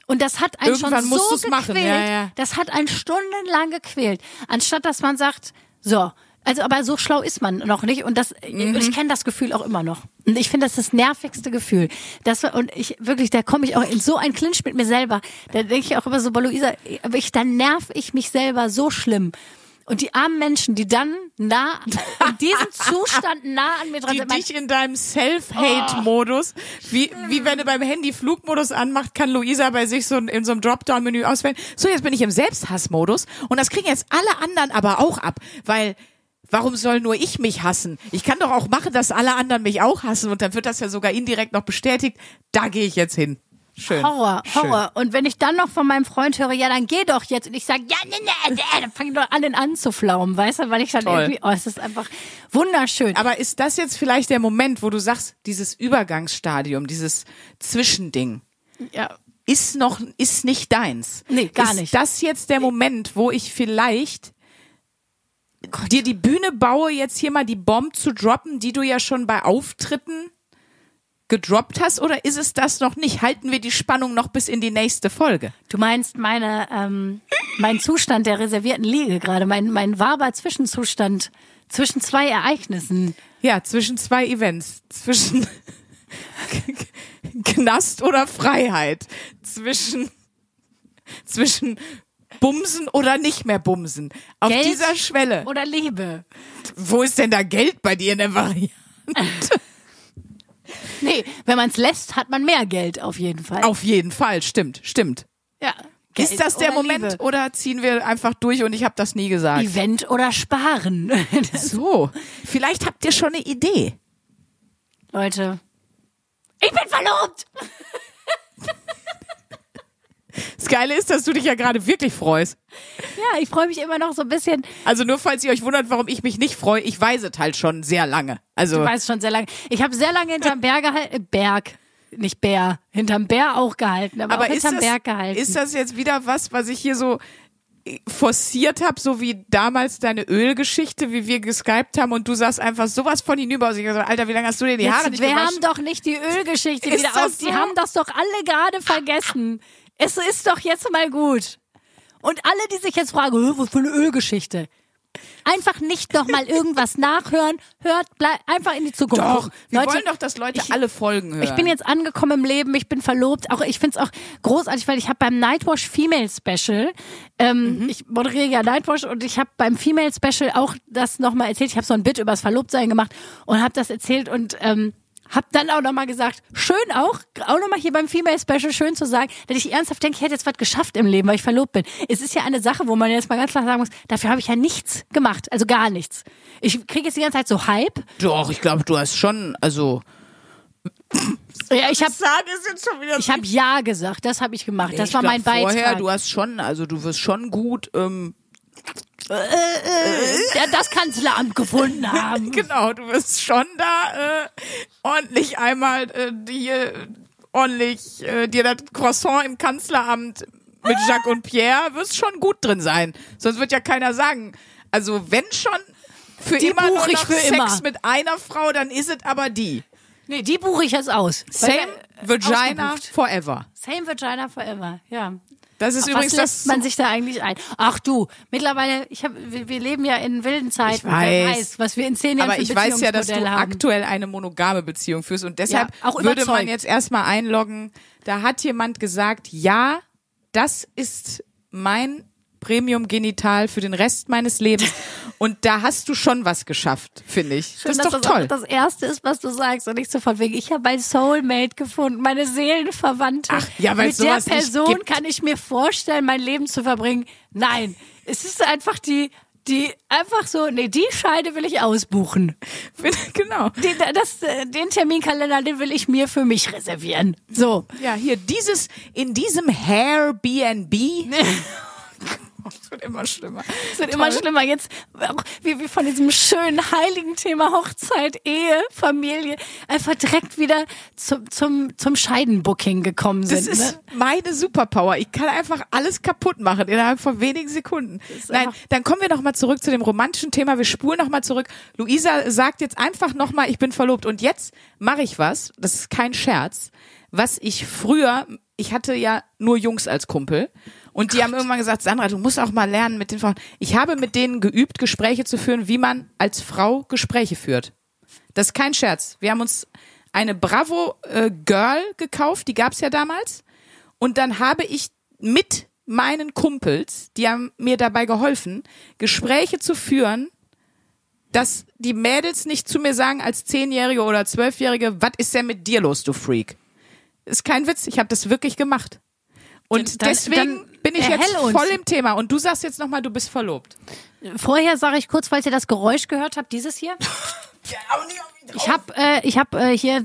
Und das hat einen Irgendwann schon so gequält. machen, ja, ja. Das hat einen stundenlang gequält. Anstatt dass man sagt, so, also aber so schlau ist man noch nicht. Und das, Mhm. ich kenne das Gefühl auch immer noch. Und ich finde, das ist das nervigste Gefühl. Das war, und ich wirklich, da komme ich auch in so ein Clinch mit mir selber. Da denke ich auch immer so, Luisa, aber ich, da nerv ich mich selber so schlimm. Und die armen Menschen, die dann nah, in diesem *laughs* Zustand nah an mir dran Die sind. dich in deinem Self-Hate-Modus, wie, wie wenn du beim Handy Flugmodus anmacht, kann Luisa bei sich so in so einem Dropdown-Menü auswählen. So, jetzt bin ich im Selbsthassmodus und das kriegen jetzt alle anderen aber auch ab, weil warum soll nur ich mich hassen? Ich kann doch auch machen, dass alle anderen mich auch hassen und dann wird das ja sogar indirekt noch bestätigt. Da gehe ich jetzt hin. Schön. Horror, Schön. Horror. Und wenn ich dann noch von meinem Freund höre, ja, dann geh doch jetzt. Und ich sage, ja, nee, nee, nee, dann fangen doch an zu flaumen, weißt du? Weil ich dann Toll. irgendwie, oh, es ist einfach wunderschön. Aber ist das jetzt vielleicht der Moment, wo du sagst, dieses Übergangsstadium, dieses Zwischending, ja. ist noch, ist nicht deins. Nee, gar ist nicht. das jetzt der Moment, wo ich vielleicht dir die Bühne baue, jetzt hier mal die Bomb zu droppen, die du ja schon bei Auftritten gedroppt hast, oder ist es das noch nicht? Halten wir die Spannung noch bis in die nächste Folge? Du meinst meine, ähm, mein Zustand der reservierten Liege gerade, mein, mein waber Zwischenzustand zwischen zwei Ereignissen. Ja, zwischen zwei Events, zwischen *laughs* Knast oder Freiheit, zwischen zwischen Bumsen oder nicht mehr Bumsen. Auf Geld dieser Schwelle. Oder Liebe. Wo ist denn da Geld bei dir in der Variante? *laughs* *laughs* Nee, wenn man es lässt, hat man mehr Geld auf jeden Fall. Auf jeden Fall, stimmt, stimmt. Ja. Geld ist das der Moment Liebe. oder ziehen wir einfach durch und ich habe das nie gesagt? Event oder Sparen. *laughs* So, vielleicht habt ihr schon eine Idee. Leute. Ich bin verlobt! *laughs* Das Geile ist, dass du dich ja gerade wirklich freust. Ja, ich freue mich immer noch so ein bisschen. Also nur falls ihr euch wundert, warum ich mich nicht freue, ich weiß es halt schon sehr lange. Also Du weißt schon sehr lange. Ich habe sehr lange hinterm Berg gehalten. Äh, Berg, nicht Bär. Hinterm Bär auch gehalten, aber, aber auch ist hinterm das, Berg gehalten. ist das jetzt wieder was, was ich hier so äh, forciert habe, so wie damals deine Ölgeschichte, wie wir geskypt haben und du sahst einfach sowas von hinüber aus. Ich so, Alter, wie lange hast du dir die Haare Jetzt, nicht wir gewaschen? haben doch nicht die Ölgeschichte Ist wieder das auf. Die so? haben das doch alle gerade vergessen. Es ist doch jetzt mal gut. Und alle, die sich jetzt fragen, "Hä, was für eine Ölgeschichte? Einfach nicht noch mal irgendwas nachhören. Hört, bleib einfach in die Zukunft. Doch, wir wollen doch, dass Leute ich- alle Folgen hören. Ich bin jetzt angekommen im Leben, ich bin verlobt. Auch ich find's auch großartig, weil ich habe beim Nightwash Female Special, ähm, Mhm. ich moderiere ja Nightwash und ich habe beim Female Special auch das nochmal erzählt. Ich habe so ein Bit übers Verlobtsein gemacht und habe das erzählt und ähm, hab dann auch nochmal gesagt, schön auch, auch nochmal hier beim Female Special schön zu sagen, dass ich ernsthaft denke, ich hätte jetzt was geschafft im Leben, weil ich verlobt bin. Es ist ja eine Sache, wo man jetzt mal ganz klar sagen muss, dafür habe ich ja nichts gemacht, also gar nichts. Ich kriege jetzt die ganze Zeit so Hype. Doch, ich glaube, du hast schon, also. Ja, ich habe sage es jetzt schon wieder. Ich habe ja gesagt, das habe ich gemacht. Das ich war glaub, mein Beitrag. Vorher, du hast schon, also du wirst schon gut, ähm, ja, das Kanzleramt gefunden haben. *laughs* genau, du wirst schon da äh, ordentlich einmal äh, dir ordentlich äh, dir das Croissant im Kanzleramt mit Jacques und Pierre wirst schon gut drin sein. Sonst wird ja keiner sagen. Also wenn schon für Die immer nur noch Sex immer. mit einer Frau, dann ist es aber die. Nee, die buche ich jetzt aus. Same äh, Vagina forever. Same Vagina forever, ja. Das ist Auf übrigens was lässt das man sich da eigentlich ein? Ach du, mittlerweile, ich hab, wir, wir leben ja in wilden Zeiten. Ich weiß. Wer weiß, was wir in zehn Jahren Aber für ich weiß ja, dass du haben. aktuell eine monogame Beziehung führst und deshalb Ja, würde man jetzt erstmal einloggen. Da hat jemand gesagt, ja, das ist mein Premium-Genital für den Rest meines Lebens. *laughs* Und da hast du schon was geschafft, finde ich. Schön, das ist doch das toll. auch das Erste ist, was du sagst und nicht so von wegen, ich habe mein Soulmate gefunden, meine Seelenverwandte. Ach, ja, weil Mit der Person kann ich mir vorstellen, mein Leben zu verbringen. Nein, es ist einfach die, die einfach so, nee, die Scheide will ich ausbuchen. *laughs* genau. Den, das, äh, den Terminkalender, den will ich mir für mich reservieren. So. Ja, hier dieses, in diesem Airbnb. *laughs* Es wird immer schlimmer. Es wird immer schlimmer. Jetzt, wie wir von diesem schönen, heiligen Thema Hochzeit, Ehe, Familie, einfach direkt wieder zum, zum, zum Scheidenbooking gekommen Das sind. ist ne? meine Superpower. Ich kann einfach alles kaputt machen innerhalb von wenigen Sekunden. Nein, dann kommen wir noch mal zurück zu dem romantischen Thema. Wir spulen noch mal zurück. Luisa sagt jetzt einfach noch mal, ich bin verlobt. Und jetzt mache ich was. Das ist kein Scherz. Was ich früher, ich hatte ja nur Jungs als Kumpel. Und die haben irgendwann gesagt, Sandra, du musst auch mal lernen mit den Frauen. Ich habe mit denen geübt, Gespräche zu führen, wie man als Frau Gespräche führt. Das ist kein Scherz. Wir haben uns eine Bravo äh, Girl gekauft, die gab's ja damals. Und dann habe ich mit meinen Kumpels, die haben mir dabei geholfen, Gespräche zu führen, dass die Mädels nicht zu mir sagen als Zehnjährige oder Zwölfjährige, was ist denn mit dir los, du Freak? Ist kein Witz, ich habe das wirklich gemacht. Und Dann- deswegen dann bin ich jetzt uns. voll im Thema. Und du sagst jetzt nochmal, du bist verlobt. Vorher sage ich kurz, falls ihr das Geräusch gehört habt, dieses hier. Ich habe äh, ich hab, äh, hier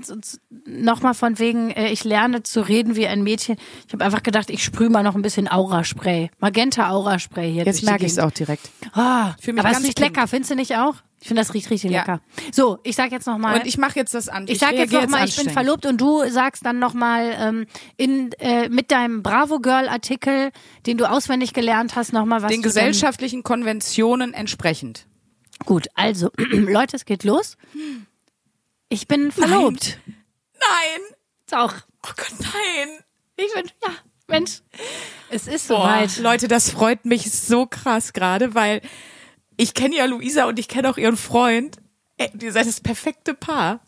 nochmal von wegen, äh, ich lerne zu reden wie ein Mädchen. Ich habe einfach gedacht, ich sprühe mal noch ein bisschen Aura-Spray. Magenta-Aura-Spray hier. Jetzt merke ich es auch direkt. Mich aber es riecht lecker, findest du nicht auch? Ich finde, das riecht richtig Ja. lecker. So, ich sag jetzt nochmal. Und ich mache jetzt das an. Ich sag jetzt nochmal, ich bin verlobt und du sagst dann nochmal ähm, in äh, mit deinem Bravo Girl Artikel, den du auswendig gelernt hast, nochmal was den gesellschaftlichen Konventionen entsprechend. Gut, also *clears throat* Leute, es geht los. Ich bin verlobt. Nein! Ist auch. Oh Gott, nein! Ich bin ja, Mensch. Es ist soweit. Leute, das freut mich so krass gerade, weil ich kenne ja Luisa und ich kenne auch ihren Freund. Ey, ihr seid das perfekte Paar.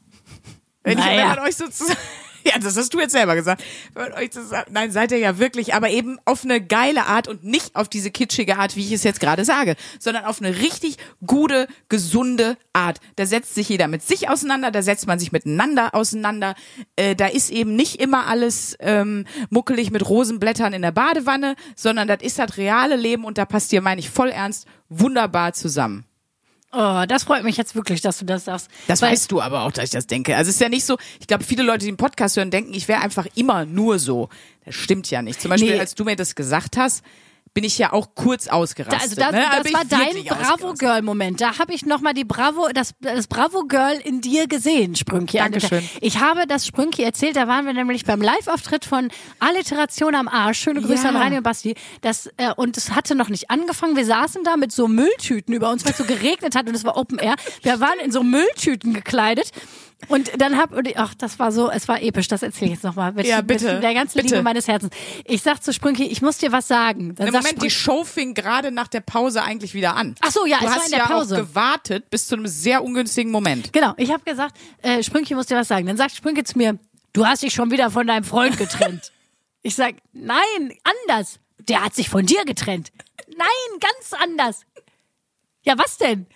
Wenn, ich, wenn Naja. man euch so zusammen, *laughs* *laughs* ja, das hast du jetzt selber gesagt. Nein, seid ihr ja wirklich, aber eben auf eine geile Art und nicht auf diese kitschige Art, wie ich es jetzt gerade sage, sondern auf eine richtig gute, gesunde Art. Da setzt sich jeder mit sich auseinander, da setzt man sich miteinander auseinander. Äh, da ist eben nicht immer alles ähm, muckelig mit Rosenblättern in der Badewanne, sondern das ist das reale Leben und da passt ihr, meine ich, voll ernst, wunderbar zusammen. Oh, das freut mich jetzt wirklich, dass du das sagst. Das Weil- weißt du aber auch, dass ich das denke. Also es ist ja nicht so, ich glaube, viele Leute, die den Podcast hören, denken, ich wäre einfach immer nur so. Das stimmt ja nicht. Zum Beispiel, Nee. als du mir das gesagt hast, bin ich ja auch kurz Da, ausgerastet. also das, ne? Da das bin war dein Bravo. Girl Moment. Da habe ich noch mal die Bravo das das Bravo Girl in dir gesehen, Sprünki. Dankeschön. Ich habe das Sprünki erzählt, da waren wir nämlich beim Live-Auftritt von Alliteration am Arsch. Schöne Grüße Ja. an und Basti. Das äh, und es hatte noch nicht angefangen. Wir saßen da mit so Mülltüten über uns, weil es so geregnet hat und es war Open Air. Wir waren in so Mülltüten gekleidet. Und dann hab, und ich- ach, das war so, es war episch, das erzähle ich jetzt nochmal. Mit, Ja, bitte, Mit der ganzen bitte. Liebe meines Herzens. Ich sag zu Sprünki, ich muss dir was sagen. Dann Im Moment, die Sprünki- Show fing gerade nach der Pause eigentlich wieder an. Ach so, ja, du es war hast in der ja Pause. auch gewartet bis zu einem sehr ungünstigen Moment. Genau, ich habe gesagt, äh, Sprünki muss dir was sagen. Dann sagt Sprünki zu mir, du hast dich schon wieder von deinem Freund getrennt. *laughs* ich sag, nein, anders. Der hat sich von dir getrennt. Nein, ganz anders. Ja, was denn?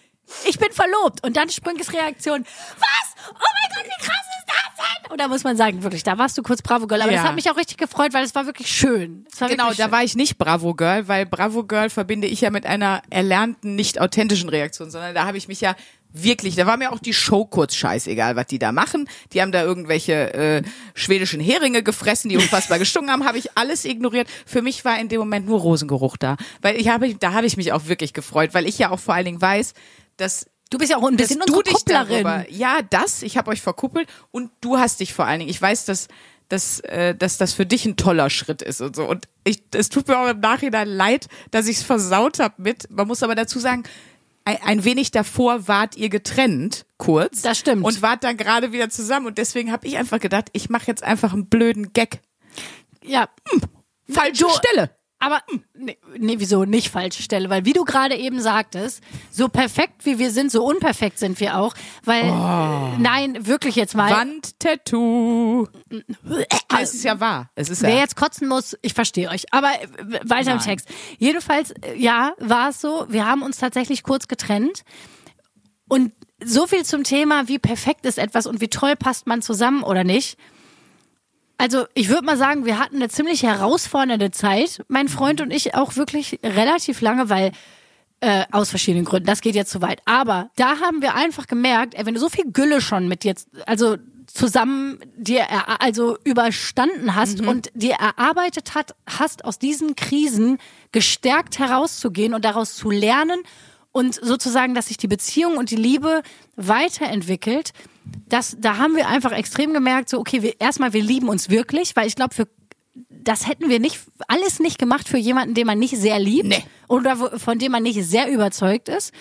Ich bin verlobt. Und dann Sprünkes Reaktion, was? Oh mein Gott, wie krass ist das denn? Und da muss man sagen, wirklich, da warst du kurz Bravo Girl. Aber Ja. das hat mich auch richtig gefreut, weil es war wirklich schön. War Genau, wirklich da war ich nicht Bravo Girl, weil Bravo Girl verbinde ich ja mit einer erlernten, nicht authentischen Reaktion, sondern da habe ich mich ja wirklich, da war mir auch die Show kurz scheißegal, was die da machen. Die haben da irgendwelche äh, schwedischen Heringe gefressen, die unfassbar *laughs* gestunken haben, habe ich alles ignoriert. Für mich war in dem Moment nur Rosengeruch da, weil ich habe, da habe ich mich auch wirklich gefreut, weil ich ja auch vor allen Dingen weiß, dass Du bist ja auch ein dass bisschen du unsere dich Kupplerin. darüber, ja, das, ich habe euch verkuppelt und du hast dich vor allen Dingen. Ich weiß, dass dass, äh, dass das für dich ein toller Schritt ist und so. Und ich, es tut mir auch im Nachhinein leid, dass ich es versaut habe mit. Man muss aber dazu sagen, ein, ein wenig davor wart ihr getrennt, kurz. Das stimmt. Und wart dann gerade wieder zusammen. Und deswegen habe ich einfach gedacht, ich mache jetzt einfach einen blöden Gag. Ja, Falsche Du- Stelle. Aber nee, nee, wieso nicht falsche Stelle? Weil wie du gerade eben sagtest, so perfekt wie wir sind, so unperfekt sind wir auch. Weil nein, wirklich jetzt mal. Wandtattoo. Ah, es ist ja wahr. Es ist Wer ja. jetzt kotzen muss, ich verstehe euch. Aber äh, weiter im Nein. Text. Jedenfalls, äh, ja, war es so. Wir haben uns tatsächlich kurz getrennt. Und so viel zum Thema, wie perfekt ist etwas und wie toll passt man zusammen oder nicht. Also ich würde mal sagen, wir hatten eine ziemlich herausfordernde Zeit, mein Freund und ich auch wirklich relativ lange, weil äh, aus verschiedenen Gründen, das geht jetzt zu weit. Aber da haben wir einfach gemerkt, ey, wenn du so viel Gülle schon mit jetzt, also zusammen dir also überstanden hast und dir erarbeitet hat, hast aus diesen Krisen gestärkt herauszugehen und daraus zu lernen und sozusagen, dass sich die Beziehung und die Liebe weiterentwickelt. Das, da haben wir einfach extrem gemerkt, so okay, wir, erstmal wir lieben uns wirklich, weil ich glaube, für das hätten wir nicht alles nicht gemacht für jemanden, den man nicht sehr liebt Nee. oder wo, von dem man nicht sehr überzeugt ist.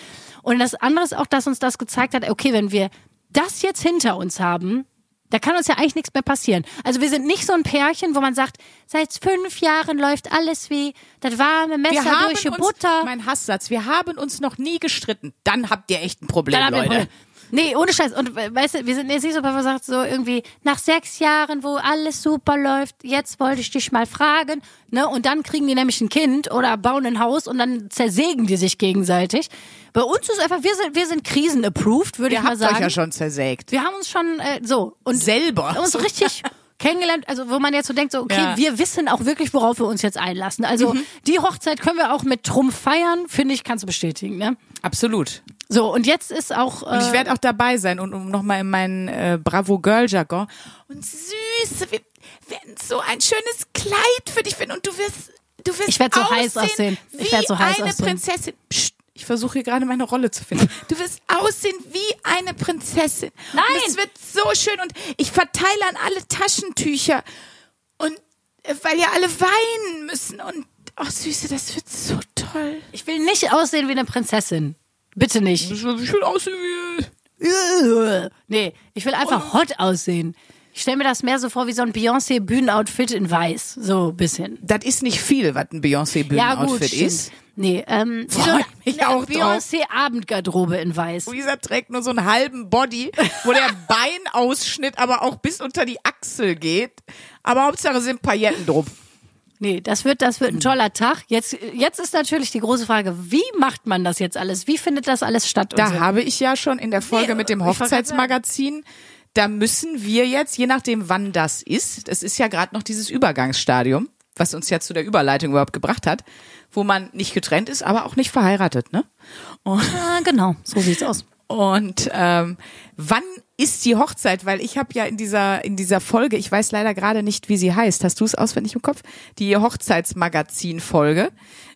Und das andere ist auch, dass uns das gezeigt hat, okay, wenn wir das jetzt hinter uns haben, da kann uns ja eigentlich nichts mehr passieren. Also wir sind nicht so ein Pärchen, wo man sagt, seit fünf Jahren läuft alles wie das warme Messer durch die Butter. mein Hasssatz, wir haben uns noch nie gestritten. Dann habt ihr echt ein Problem, Leute. Probleme. Nee, ohne Scheiß. Und weißt du, wir sind jetzt nicht so, sagt, so irgendwie, nach sechs Jahren, wo alles super läuft, jetzt wollte ich dich mal fragen, ne? Und dann kriegen die nämlich ein Kind oder bauen ein Haus und dann zersägen die sich gegenseitig. Bei uns ist einfach, wir sind, wir sind krisen-approved, würde ich mal sagen. euch ja schon zersägt. Wir haben uns schon äh, so und Selber. uns richtig *laughs* kennengelernt, also wo man jetzt so denkt, so okay, Ja. wir wissen auch wirklich, worauf wir uns jetzt einlassen. Also die Hochzeit können wir auch mit Trumpf feiern, finde ich, kannst du bestätigen, ne? Absolut. So und jetzt ist auch Und ich äh, werde auch dabei sein und um nochmal in meinen äh, Bravo Girl Jargon. Und süß, wir werden so ein schönes Kleid für dich finden und du wirst, du wirst Ich werd so heiß aussehen. Ich werd so heiß eine aussehen. Prinzessin. Psst, ich versuche hier gerade meine Rolle zu finden. Du wirst aussehen wie eine Prinzessin. Nein! Und es wird so schön und ich verteile an alle Taschentücher und äh, weil ja alle weinen müssen und oh Süße, das wird so toll. Ich will nicht aussehen wie eine Prinzessin. Bitte nicht. Ich will aussehen wie Nee, ich will einfach hot aussehen. Ich stelle mir das mehr so vor wie so ein Beyoncé-Bühnenoutfit in weiß. So ein bisschen. Das ist nicht viel, was ein Ja, Beyoncé-Bühnenoutfit stimmt. ist. Nee, ähm, *laughs* wie so eine. Beyoncé-Abendgarderobe in weiß. Luisa trägt nur so einen halben Body, wo der *laughs* Beinausschnitt aber auch bis unter die Achsel geht. Aber Hauptsache sind Pailletten drum. Nee, das wird, das wird ein toller Tag. Jetzt, jetzt ist natürlich die große Frage, wie macht man das jetzt alles? Wie findet das alles statt? Da so? habe ich ja schon in der Folge Nee, mit dem Hochzeitsmagazin, da müssen wir jetzt, je nachdem wann das ist, das ist ja gerade noch dieses Übergangsstadium, was uns ja zu der Überleitung überhaupt gebracht hat, wo man nicht getrennt ist, aber auch nicht verheiratet, ne? Und Ah, genau, so sieht's aus. Und ähm, wann ist die Hochzeit? Weil ich habe ja in dieser in dieser Folge, ich weiß leider gerade nicht, wie sie heißt. Hast du es auswendig im Kopf? Die Hochzeitsmagazin-Folge.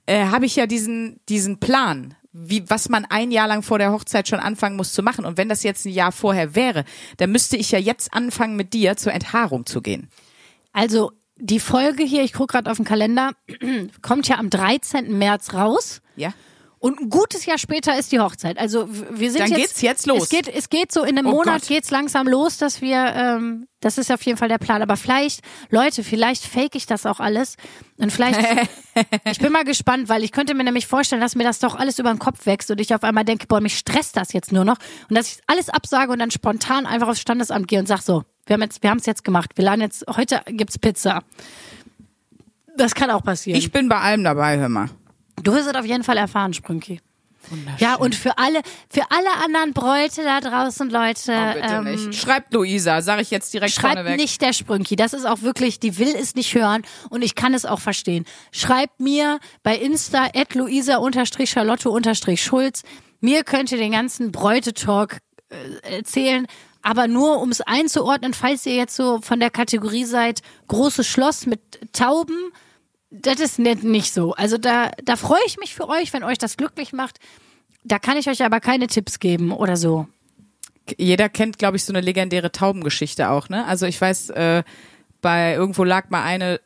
Äh, habe ich ja diesen diesen Plan, wie was man ein Jahr lang vor der Hochzeit schon anfangen muss zu machen. Und wenn das jetzt ein Jahr vorher wäre, dann müsste ich ja jetzt anfangen, mit dir zur Enthaarung zu gehen. Also die Folge hier, ich gucke gerade auf den Kalender, *clears throat* kommt ja am 13. März raus. Ja. Und ein gutes Jahr später ist die Hochzeit. Also wir sind Dann jetzt. geht's jetzt los. Es geht, es geht so in einem Oh Monat Gott. geht's langsam los, dass wir. Ähm, das ist auf jeden Fall der Plan. Aber vielleicht, Leute, vielleicht fake ich das auch alles. Und vielleicht. *laughs* ich bin mal gespannt, weil ich könnte mir nämlich vorstellen, dass mir das doch alles über den Kopf wächst und ich auf einmal denke, boah, mich stresst das jetzt nur noch und dass ich alles absage und dann spontan einfach aufs Standesamt gehe und sag so, wir haben jetzt, wir haben es jetzt gemacht. Wir laden jetzt. Heute gibt's Pizza. Das kann auch passieren. Ich bin bei allem dabei, hör mal. Du wirst es auf jeden Fall erfahren, Sprünki. Ja, und für alle, für alle anderen Bräute da draußen, Leute, Oh, bitte ähm, nicht. Schreibt Luisa, sage ich jetzt direkt schreibt vorneweg. nicht der Sprünki. Das ist auch wirklich, die will es nicht hören und ich kann es auch verstehen. Schreibt mir bei Insta at luisa-charlotte-schulz. Mir könnt ihr den ganzen Bräutetalk äh, erzählen, aber nur um es einzuordnen, falls ihr jetzt so von der Kategorie seid, großes Schloss mit Tauben, das ist nicht, nicht so. Also da, da freue ich mich für euch, wenn euch das glücklich macht. Da kann ich euch aber keine Tipps geben oder so. Jeder kennt, glaube ich, so eine legendäre Taubengeschichte auch, ne? Also ich weiß, äh, bei irgendwo lag mal eine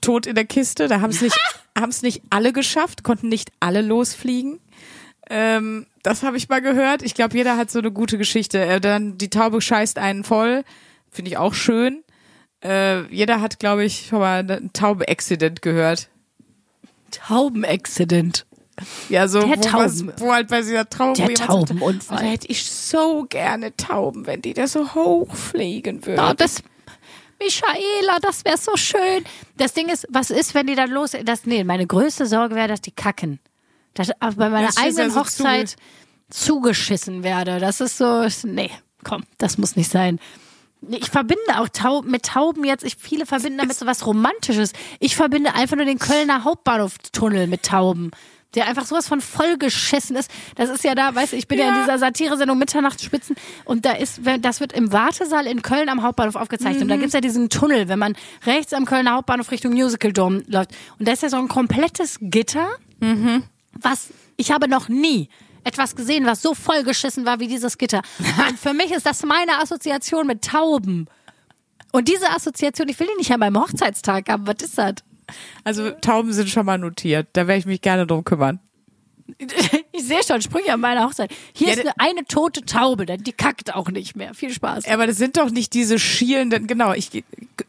tot in der Kiste, da haben es nicht, *laughs* haben es nicht alle geschafft, konnten nicht alle losfliegen. Ähm, das habe ich mal gehört. Ich glaube, jeder hat so eine gute Geschichte. Äh, dann die Taube scheißt einen voll, finde ich auch schön. Äh, jeder hat, glaube ich, schon mal einen Tauben-Accident gehört. Taubenaccident. Ja, so wo, was, wo halt bei dieser Taube Der Taubenunfall. "Oh, Da hätte ich so gerne Tauben, wenn die da so hoch fliegen würden. Oh, das, Michaela, das wäre so schön. Das Ding ist, was ist, wenn die dann los, das, nee, meine größte Sorge wäre, dass die kacken. Dass ich bei meiner Das ja eigenen so Hochzeit zugeschissen werde. Das ist so, nee, komm, das muss nicht sein. Ich verbinde auch Tauben mit Tauben jetzt, ich, viele verbinden damit so was Romantisches. Ich verbinde einfach nur den Kölner Hauptbahnhoftunnel mit Tauben. Der einfach sowas von vollgeschissen ist. Das ist ja da, weißt du, ich bin ja, in Ja. dieser Satire-Sendung Mitternachtsspitzen und da ist, das wird im Wartesaal in Köln am Hauptbahnhof aufgezeichnet. Und da gibt's ja diesen Tunnel, wenn man rechts am Kölner Hauptbahnhof Richtung Musical Dome läuft. Und da ist ja so ein komplettes Gitter, was ich habe noch nie etwas gesehen, was so vollgeschissen war wie dieses Gitter. Und für mich ist das meine Assoziation mit Tauben. Und diese Assoziation, ich will die nicht an meinem Hochzeitstag haben. Was ist das? Also Tauben sind schon mal notiert. Da werde ich mich gerne drum kümmern. *laughs* Ich sehe schon Sprüche an meiner Hochzeit. Hier Ja, ist eine, eine tote Taube, denn die kackt auch nicht mehr. Viel Spaß. Aber das sind doch nicht diese schielenden, genau, ich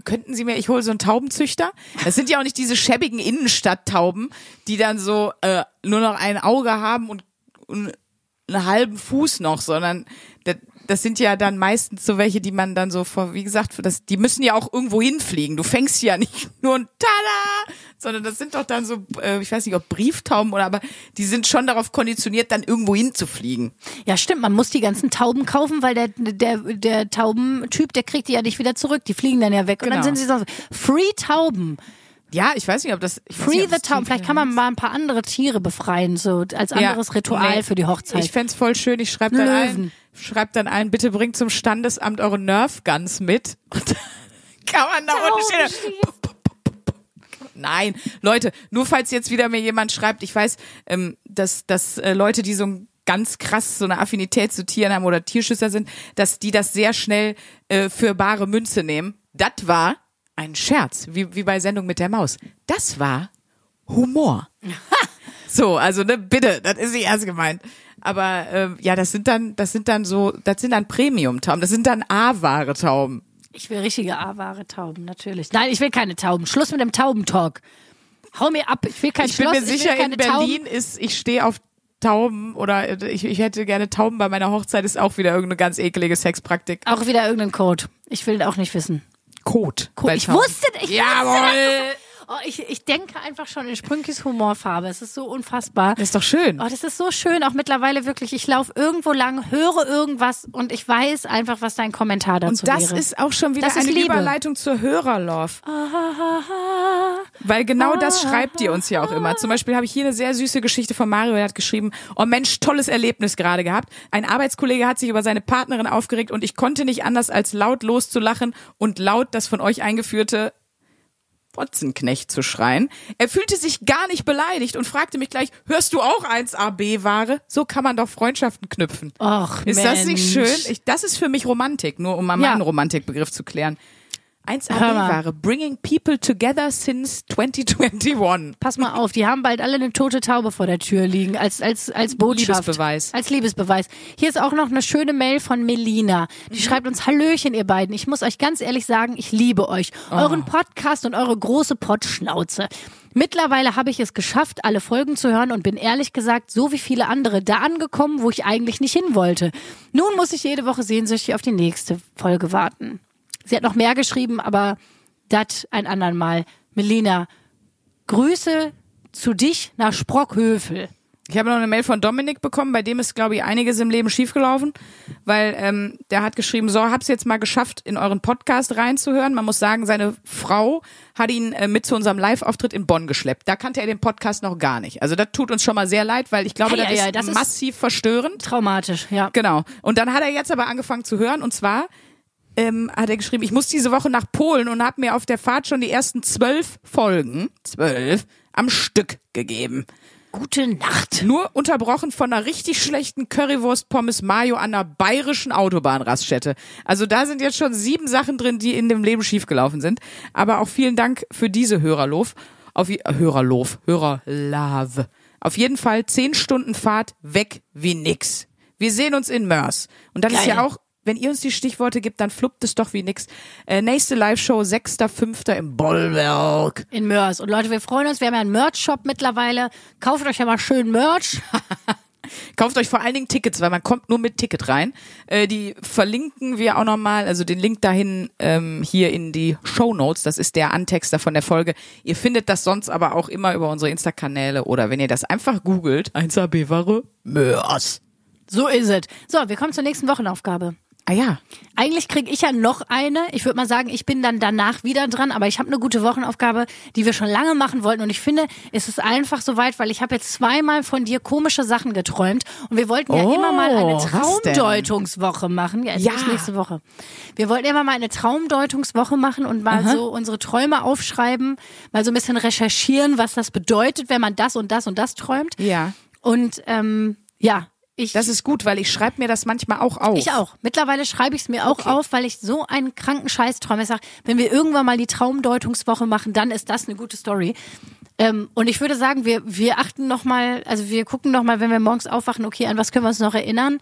könnten Sie mir, ich hole so einen Taubenzüchter. Das sind ja auch nicht diese schäbigen Innenstadttauben, die dann so äh, nur noch ein Auge haben und einen halben Fuß noch, sondern das, das sind ja dann meistens so welche, die man dann so vor, wie gesagt, das, die müssen ja auch irgendwo hinfliegen. Du fängst ja *laughs* nicht nur ein Tada, sondern das sind doch dann so, äh, ich weiß nicht, ob Brieftauben oder, aber die sind schon darauf konditioniert, dann irgendwo hinzufliegen. Ja, stimmt. Man muss die ganzen Tauben kaufen, weil der, der, der Taubentyp, der kriegt die ja nicht wieder zurück. Die fliegen dann ja weg. Und dann Genau. sind sie so, Free Tauben. Ja, ich weiß nicht, ob das. ich Free nicht, ob the Tauben. Vielleicht kann man mal ein paar andere Tiere befreien, so als anderes Ja, Ritual nee. für die Hochzeit. Ich fänd's voll schön. Ich schreibe dann Löwen. ein, schreib dann ein, bitte bringt zum Standesamt eure Nerf Guns mit. *laughs* Und dann kann man da unten stehen. Nein, Leute, nur falls jetzt wieder mir jemand schreibt, ich weiß, ähm, dass, dass äh, Leute, die so ein ganz krass so eine Affinität zu Tieren haben oder Tierschützer sind, dass die das sehr schnell äh, für bare Münze nehmen. Das war ein Scherz, wie, wie bei Sendung mit der Maus. Das war Humor. *laughs* So, also ne, bitte, das ist nicht ernst gemeint. Aber ähm, ja, das sind dann, das sind dann so, das sind dann Premium-Tauben, das sind dann A-Ware Tauben. Ich will richtige A-wahre Tauben, natürlich. Nein, ich will keine Tauben. Schluss mit dem Taubentalk. Hau mir ab. Ich will kein Ich bin Schloss. mir sicher, in Berlin ist, ich stehe auf Tauben oder äh, ich, ich hätte gerne Tauben bei meiner Hochzeit, ist auch wieder irgendeine ganz eklige Sexpraktik. Tauben. Auch wieder irgendein Code. Ich will auch nicht wissen. Kot. Bei Ich wusste, ich Jawohl. wusste. Oh, ich, ich denke einfach schon in Sprünkis Humorfarbe. Es ist so unfassbar. Das ist doch schön. Oh, das ist so schön, auch mittlerweile wirklich. Ich laufe irgendwo lang, höre irgendwas und ich weiß einfach, was dein Kommentar dazu Und das wäre. ist auch schon wieder Das ist eine Liebe. Überleitung zur Hörerlove. Weil genau das schreibt ihr uns ja auch immer. Zum Beispiel habe ich hier eine sehr süße Geschichte von Mario, der hat geschrieben, oh Mensch, tolles Erlebnis gerade gehabt. Ein Arbeitskollege hat sich über seine Partnerin aufgeregt und ich konnte nicht anders als laut loszulachen und laut das von euch eingeführte Potzenknecht zu schreien. Er fühlte sich gar nicht beleidigt und fragte mich gleich, hörst du auch 1AB-Ware? So kann man doch Freundschaften knüpfen. Och, Ist das nicht Mensch. schön? Ich, das ist für mich Romantik, nur um mal Ja. meinen Romantikbegriff zu klären. 1AB-Ware. Bringing people together since 2021. *laughs* Pass mal auf, die haben bald alle eine tote Taube vor der Tür liegen, als, als, als Botschaft. Liebesbeweis. Als Liebesbeweis. Hier ist auch noch eine schöne Mail von Melina. Die Mhm. schreibt uns, Hallöchen, ihr beiden. Ich muss euch ganz ehrlich sagen, ich liebe euch. Euren Podcast und eure große Pottschnauze. Mittlerweile habe ich es geschafft, alle Folgen zu hören und bin ehrlich gesagt so wie viele andere da angekommen, wo ich eigentlich nicht hin wollte. Nun muss ich jede Woche sehnsüchtig auf die nächste Folge warten. Sie hat noch mehr geschrieben, aber das ein andern Mal. Melina, Grüße zu dich nach Sprockhövel. Ich habe noch eine Mail von Dominik bekommen, bei dem ist, glaube ich, einiges im Leben schiefgelaufen, weil ähm, der hat geschrieben, so, hab's jetzt mal geschafft, in euren Podcast reinzuhören. Man muss sagen, seine Frau hat ihn äh, mit zu unserem Live-Auftritt in Bonn geschleppt. Da kannte er den Podcast noch gar nicht. Also das tut uns schon mal sehr leid, weil ich glaube, Ei, das, ei, ist ei, das ist- massiv verstörend. Traumatisch, ja. Genau. Und dann hat er jetzt aber angefangen zu hören und zwar ähm, hat er geschrieben, ich muss diese Woche nach Polen und habe mir auf der Fahrt schon die ersten zwölf Folgen, zwölf, am Stück gegeben. Gute Nacht. Nur unterbrochen von einer richtig schlechten Currywurst Pommes Mayo an einer bayerischen Autobahnraststätte. Also da sind jetzt schon sieben Sachen drin, die in dem Leben schiefgelaufen sind. Aber auch vielen Dank für diese Hörerlof. Auf Hörerlof, Hörerlave. Auf jeden Fall zehn Stunden Fahrt weg wie nix. Wir sehen uns in Mörs. Und das ist Geil. ja auch, wenn ihr uns die Stichworte gibt, dann fluppt es doch wie nix. Äh, nächste Live-Show, 6.5. im Bollwerk. In Mörs. Und Leute, wir freuen uns. Wir haben ja einen Merch-Shop mittlerweile. Kauft euch ja mal schön Merch. *laughs* Kauft euch vor allen Dingen Tickets, weil man kommt nur mit Ticket rein. Äh, die verlinken wir auch nochmal, also den Link dahin ähm, hier in die Show Notes. Das ist der Antexter von der Folge. Ihr findet das sonst aber auch immer über unsere Insta-Kanäle oder wenn ihr das einfach googelt, 1AB Ware, Mörs. So ist es. So, wir kommen zur nächsten Wochenaufgabe. Ah ja, Eigentlich kriege ich ja noch eine. Ich würde mal sagen, ich bin dann danach wieder dran, aber ich habe eine gute Wochenaufgabe, die wir schon lange machen wollten. Und ich finde, es ist einfach soweit, weil ich habe jetzt zweimal von dir komische Sachen geträumt. Und wir wollten ja Oh, immer mal eine? Traumdeutungswoche machen. Ja, Ja. ist nächste Woche. Wir wollten immer mal eine Traumdeutungswoche machen und mal so unsere Träume aufschreiben, mal so ein bisschen recherchieren, was das bedeutet, wenn man das und das und das träumt. ja. Und ähm, ja, ich Das ist gut, weil ich schreibe mir das manchmal auch auf. ich auch. Mittlerweile schreibe ich es mir auch auf, weil ich so einen kranken Scheiß träume. Ich sage, wenn wir irgendwann mal die Traumdeutungswoche machen, dann ist das eine gute Story. Ähm, und ich würde sagen, wir, wir achten noch mal, also wir gucken noch mal, wenn wir morgens aufwachen, okay, an was können wir uns noch erinnern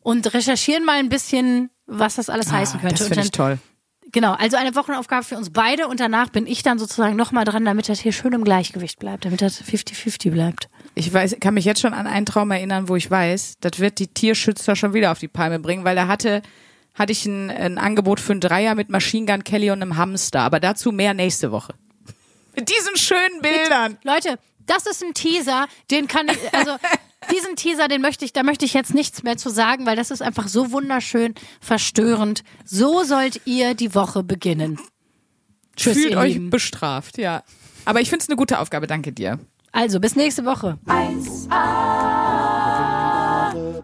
und recherchieren mal ein bisschen, was das alles heißen könnte. Ah, Das finde ich toll. Genau, also eine Wochenaufgabe für uns beide und danach bin ich dann sozusagen noch mal dran, damit das hier schön im Gleichgewicht bleibt, damit das 50-50 bleibt. Ich weiß, kann mich jetzt schon an einen Traum erinnern, wo ich weiß, das wird die Tierschützer schon wieder auf die Palme bringen, weil da hatte, hatte ich ein, ein Angebot für einen Dreier mit Machine Gun Kelly und einem Hamster, aber dazu mehr nächste Woche. Mit diesen schönen Bildern. Leute, das ist ein Teaser, den kann ich, also *laughs* diesen Teaser, den möchte ich, da möchte ich jetzt nichts mehr zu sagen, weil das ist einfach so wunderschön verstörend. So sollt ihr die Woche beginnen. Tschüss, Fühlt euch Lieben. bestraft, ja. Aber ich finde es eine gute Aufgabe, danke dir. Also, bis nächste Woche. 1a,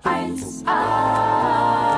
1a.